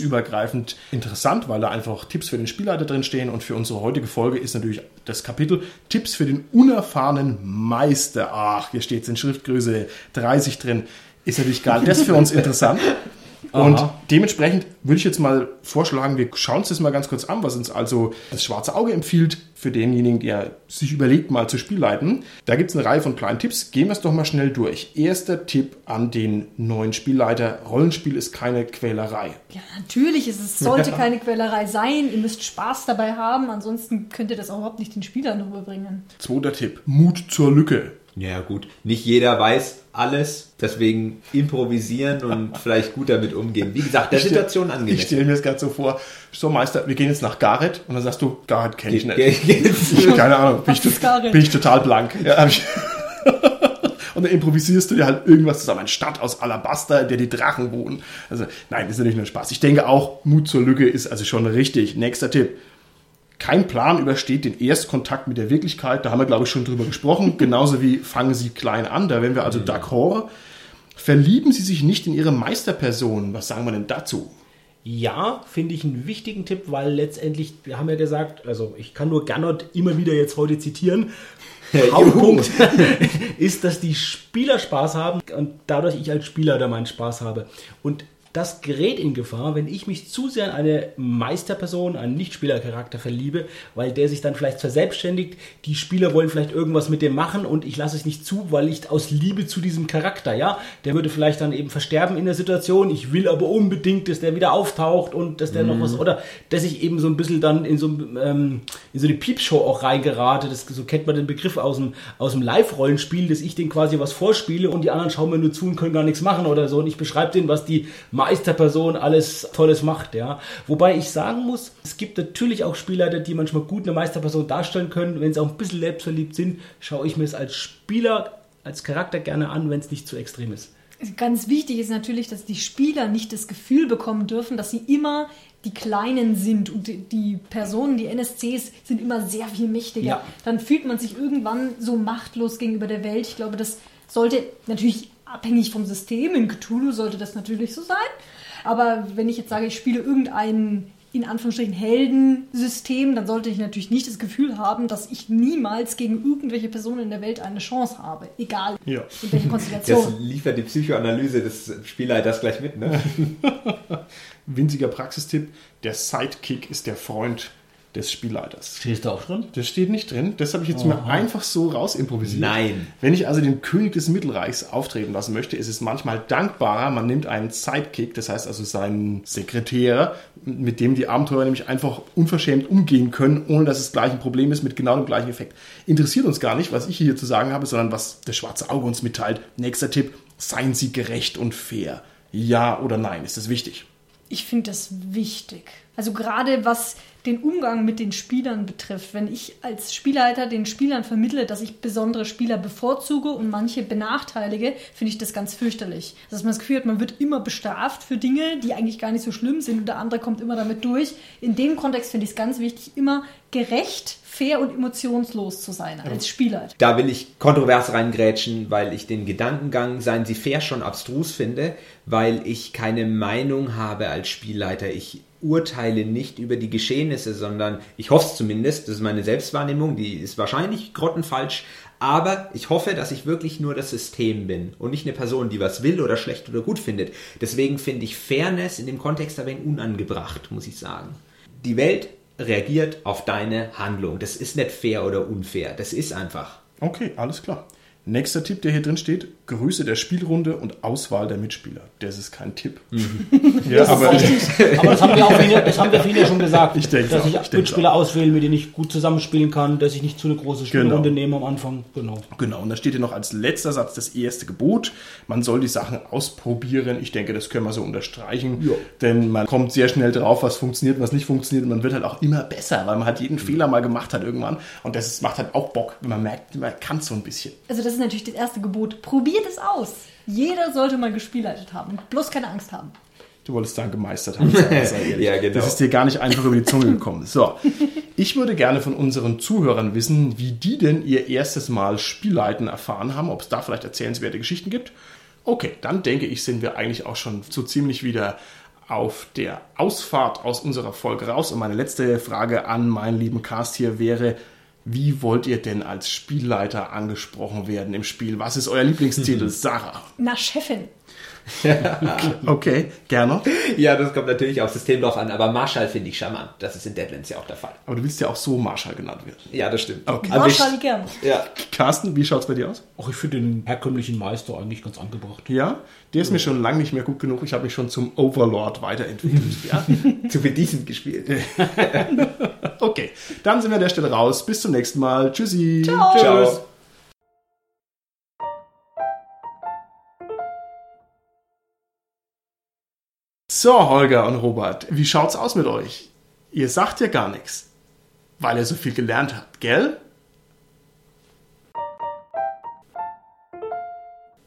versionsübergreifend interessant, weil da einfach Tipps für den Spielleiter drin stehen. Und für unsere heutige Folge ist natürlich das Kapitel Tipps für den unerfahrenen Meister. Ach, hier steht es in Schriftgröße 30 drin. Ist natürlich gar das für uns interessant. Und dementsprechend würde ich jetzt mal vorschlagen, wir schauen uns das mal ganz kurz an, was uns also das schwarze Auge empfiehlt für denjenigen, der sich überlegt, mal zu Spielleiten. Da gibt es eine Reihe von kleinen Tipps. Gehen wir es doch mal schnell durch. Erster Tipp an den neuen Spielleiter. Rollenspiel ist keine Quälerei. Ja, natürlich ist es, sollte keine Quälerei sein. Ihr müsst Spaß dabei haben, ansonsten könnt ihr das auch überhaupt nicht den Spielern rüberbringen. Zweiter Tipp. Mut zur Lücke. Ja gut, nicht jeder weiß alles, deswegen improvisieren und vielleicht gut damit umgehen. Wie gesagt, der Ich Situation Ich angemessen. stelle mir das gerade so vor, so Meister, wir gehen jetzt nach Gareth und dann sagst du, Gareth kenne ich nicht. Ich, keine Ahnung, bin ich, bin ich total blank. Ja, ich. Und dann improvisierst du dir halt irgendwas zusammen. Eine Stadt aus Alabaster, in der die Drachen wohnen. Also, nein, das ist natürlich nur Spaß. Ich denke auch, Mut zur Lücke ist also schon richtig. Nächster Tipp. Kein Plan übersteht den Erstkontakt mit der Wirklichkeit. Da haben wir, glaube ich, schon drüber gesprochen. Genauso wie fangen Sie klein an. Da wären wir also d'accord. Verlieben Sie sich nicht in Ihre Meisterperson. Was sagen wir denn dazu? Ja, finde ich einen wichtigen Tipp, weil letztendlich, wir haben ja gesagt, also ich kann nur Gernot immer wieder jetzt heute zitieren. Hauptpunkt ist, dass die Spieler Spaß haben und dadurch ich als Spieler da meinen Spaß habe. Und das gerät in Gefahr, wenn ich mich zu sehr an eine Meisterperson, einen Nichtspielercharakter verliebe, weil der sich dann vielleicht verselbstständigt. Die Spieler wollen vielleicht irgendwas mit dem machen und ich lasse es nicht zu, weil ich aus Liebe zu diesem Charakter, ja, der würde vielleicht dann eben versterben in der Situation. Ich will aber unbedingt, dass der wieder auftaucht und dass der noch was, oder dass ich eben so ein bisschen dann in so, ähm, in so eine Piepshow auch reingerate. Das, so kennt man den Begriff aus dem, aus dem Live-Rollenspiel, dass ich den quasi was vorspiele und die anderen schauen mir nur zu und können gar nichts machen oder so. Und ich beschreibe denen, was die Meisterperson alles Tolles macht, ja. Wobei ich sagen muss, es gibt natürlich auch Spielleiter, die manchmal gut eine Meisterperson darstellen können. Wenn sie auch ein bisschen selbstverliebt sind, schaue ich mir es als Spieler, als Charakter gerne an, wenn es nicht zu extrem ist. Ganz wichtig ist natürlich, dass die Spieler nicht das Gefühl bekommen dürfen, dass sie immer die Kleinen sind und die, Personen, die NSCs sind immer sehr viel mächtiger. Ja. Dann fühlt man sich irgendwann so machtlos gegenüber der Welt. Ich glaube, das sollte natürlich abhängig vom System, in Cthulhu sollte das natürlich so sein. Aber wenn ich jetzt sage, ich spiele irgendein in Anführungsstrichen Heldensystem, dann sollte ich natürlich nicht das Gefühl haben, dass ich niemals gegen irgendwelche Personen in der Welt eine Chance habe. Egal Ja. in welcher Das Konstellation. liefert die Psychoanalyse des Spielleiters gleich mit, ne? Winziger Praxistipp. Der Sidekick ist der Freund des Spielleiters. Stehst du auch drin? Das steht nicht drin. Das habe ich jetzt mir einfach so raus improvisiert. Nein. Wenn ich also den König des Mittelreichs auftreten lassen möchte, ist es manchmal dankbarer, man nimmt einen Sidekick, das heißt also seinen Sekretär, mit dem die Abenteurer nämlich einfach unverschämt umgehen können, ohne dass es gleich ein Problem ist mit genau dem gleichen Effekt. Interessiert uns gar nicht, was ich hier zu sagen habe, sondern was das schwarze Auge uns mitteilt. Nächster Tipp, seien Sie gerecht und fair. Ja oder nein, ist das wichtig? Ich finde das wichtig. Also gerade was den Umgang mit den Spielern betrifft. Wenn ich als Spielleiter den Spielern vermittle, dass ich besondere Spieler bevorzuge und manche benachteilige, finde ich das ganz fürchterlich. Dass man das Gefühl hat, man wird immer bestraft für Dinge, die eigentlich gar nicht so schlimm sind und der andere kommt immer damit durch. In dem Kontext finde ich es ganz wichtig, immer gerecht, fair und emotionslos zu sein als Spielleiter. Da will ich kontrovers reingrätschen, weil ich den Gedankengang, seien Sie fair, schon abstrus finde, weil ich keine Meinung habe als Spielleiter. Ich urteile nicht über die Geschehnisse, sondern ich hoffe es zumindest, das ist meine Selbstwahrnehmung, die ist wahrscheinlich grottenfalsch, Aber ich hoffe, dass ich wirklich nur das System bin und nicht eine Person, die was will oder schlecht oder gut findet. Deswegen finde ich Fairness in dem Kontext wenig unangebracht, muss ich sagen. Die Welt reagiert auf deine Handlung. Das ist nicht fair oder unfair. Das ist einfach. Okay, alles klar. Nächster Tipp, der hier drin steht: Größe der Spielrunde und Auswahl der Mitspieler. Das ist kein Tipp. ja, aber Aber das haben wir auch vorhin, das haben wir ja schon gesagt, Ich denke dass auch, ich, ich Mitspieler auswähle, mit denen ich gut zusammenspielen kann, dass ich nicht zu eine große Spielrunde Genau. nehme am Anfang. Genau. Genau, und da steht hier noch als letzter Satz das erste Gebot. Man soll die Sachen ausprobieren. Ich denke, das können wir so unterstreichen. Ja. Denn man kommt sehr schnell drauf, was funktioniert, was nicht funktioniert. Und man wird halt auch immer besser, weil man halt jeden Fehler mal gemacht hat irgendwann. Und das macht halt auch Bock, wenn man merkt, man kann so ein bisschen. Also das ist natürlich das erste Gebot. Probiert es aus. Jeder sollte mal gespielleitet haben. Bloß keine Angst haben. Du wolltest sagen, gemeistert haben. Ja, genau. Das ist dir gar nicht einfach über die Zunge gekommen. So, ich würde gerne von unseren Zuhörern wissen, wie die denn ihr erstes Mal Spielleiten erfahren haben, ob es da vielleicht erzählenswerte Geschichten gibt. Okay, dann denke ich, sind wir eigentlich auch schon so ziemlich wieder auf der Ausfahrt aus unserer Folge raus. Und meine letzte Frage an meinen lieben Cast hier wäre, wie wollt ihr denn als Spielleiter angesprochen werden im Spiel? Was ist euer Lieblingstitel, Sarah? Na, Chefin. Okay, gerne. Ja, das kommt natürlich aufs System drauf an, aber Marshall finde ich charmant. Das ist in Deadlands ja auch der Fall. Aber du willst ja auch so Marshall genannt werden. Ja, das stimmt. Okay. Aber ich- Marshall gern. Ja, Carsten, wie schaut's bei dir aus? Auch ich finde den herkömmlichen Meister eigentlich ganz angebracht. Ja, der ist mir schon lange nicht mehr gut genug. Ich habe mich schon zum Overlord weiterentwickelt. ja? zu bedient gespielt. Okay, dann sind wir an der Stelle raus. Bis zum nächsten Mal. Tschüssi. Ciao. Ciao. So, Holger und Robert, wie schaut's aus mit euch? Ihr sagt ja gar nichts, weil ihr so viel gelernt habt, gell?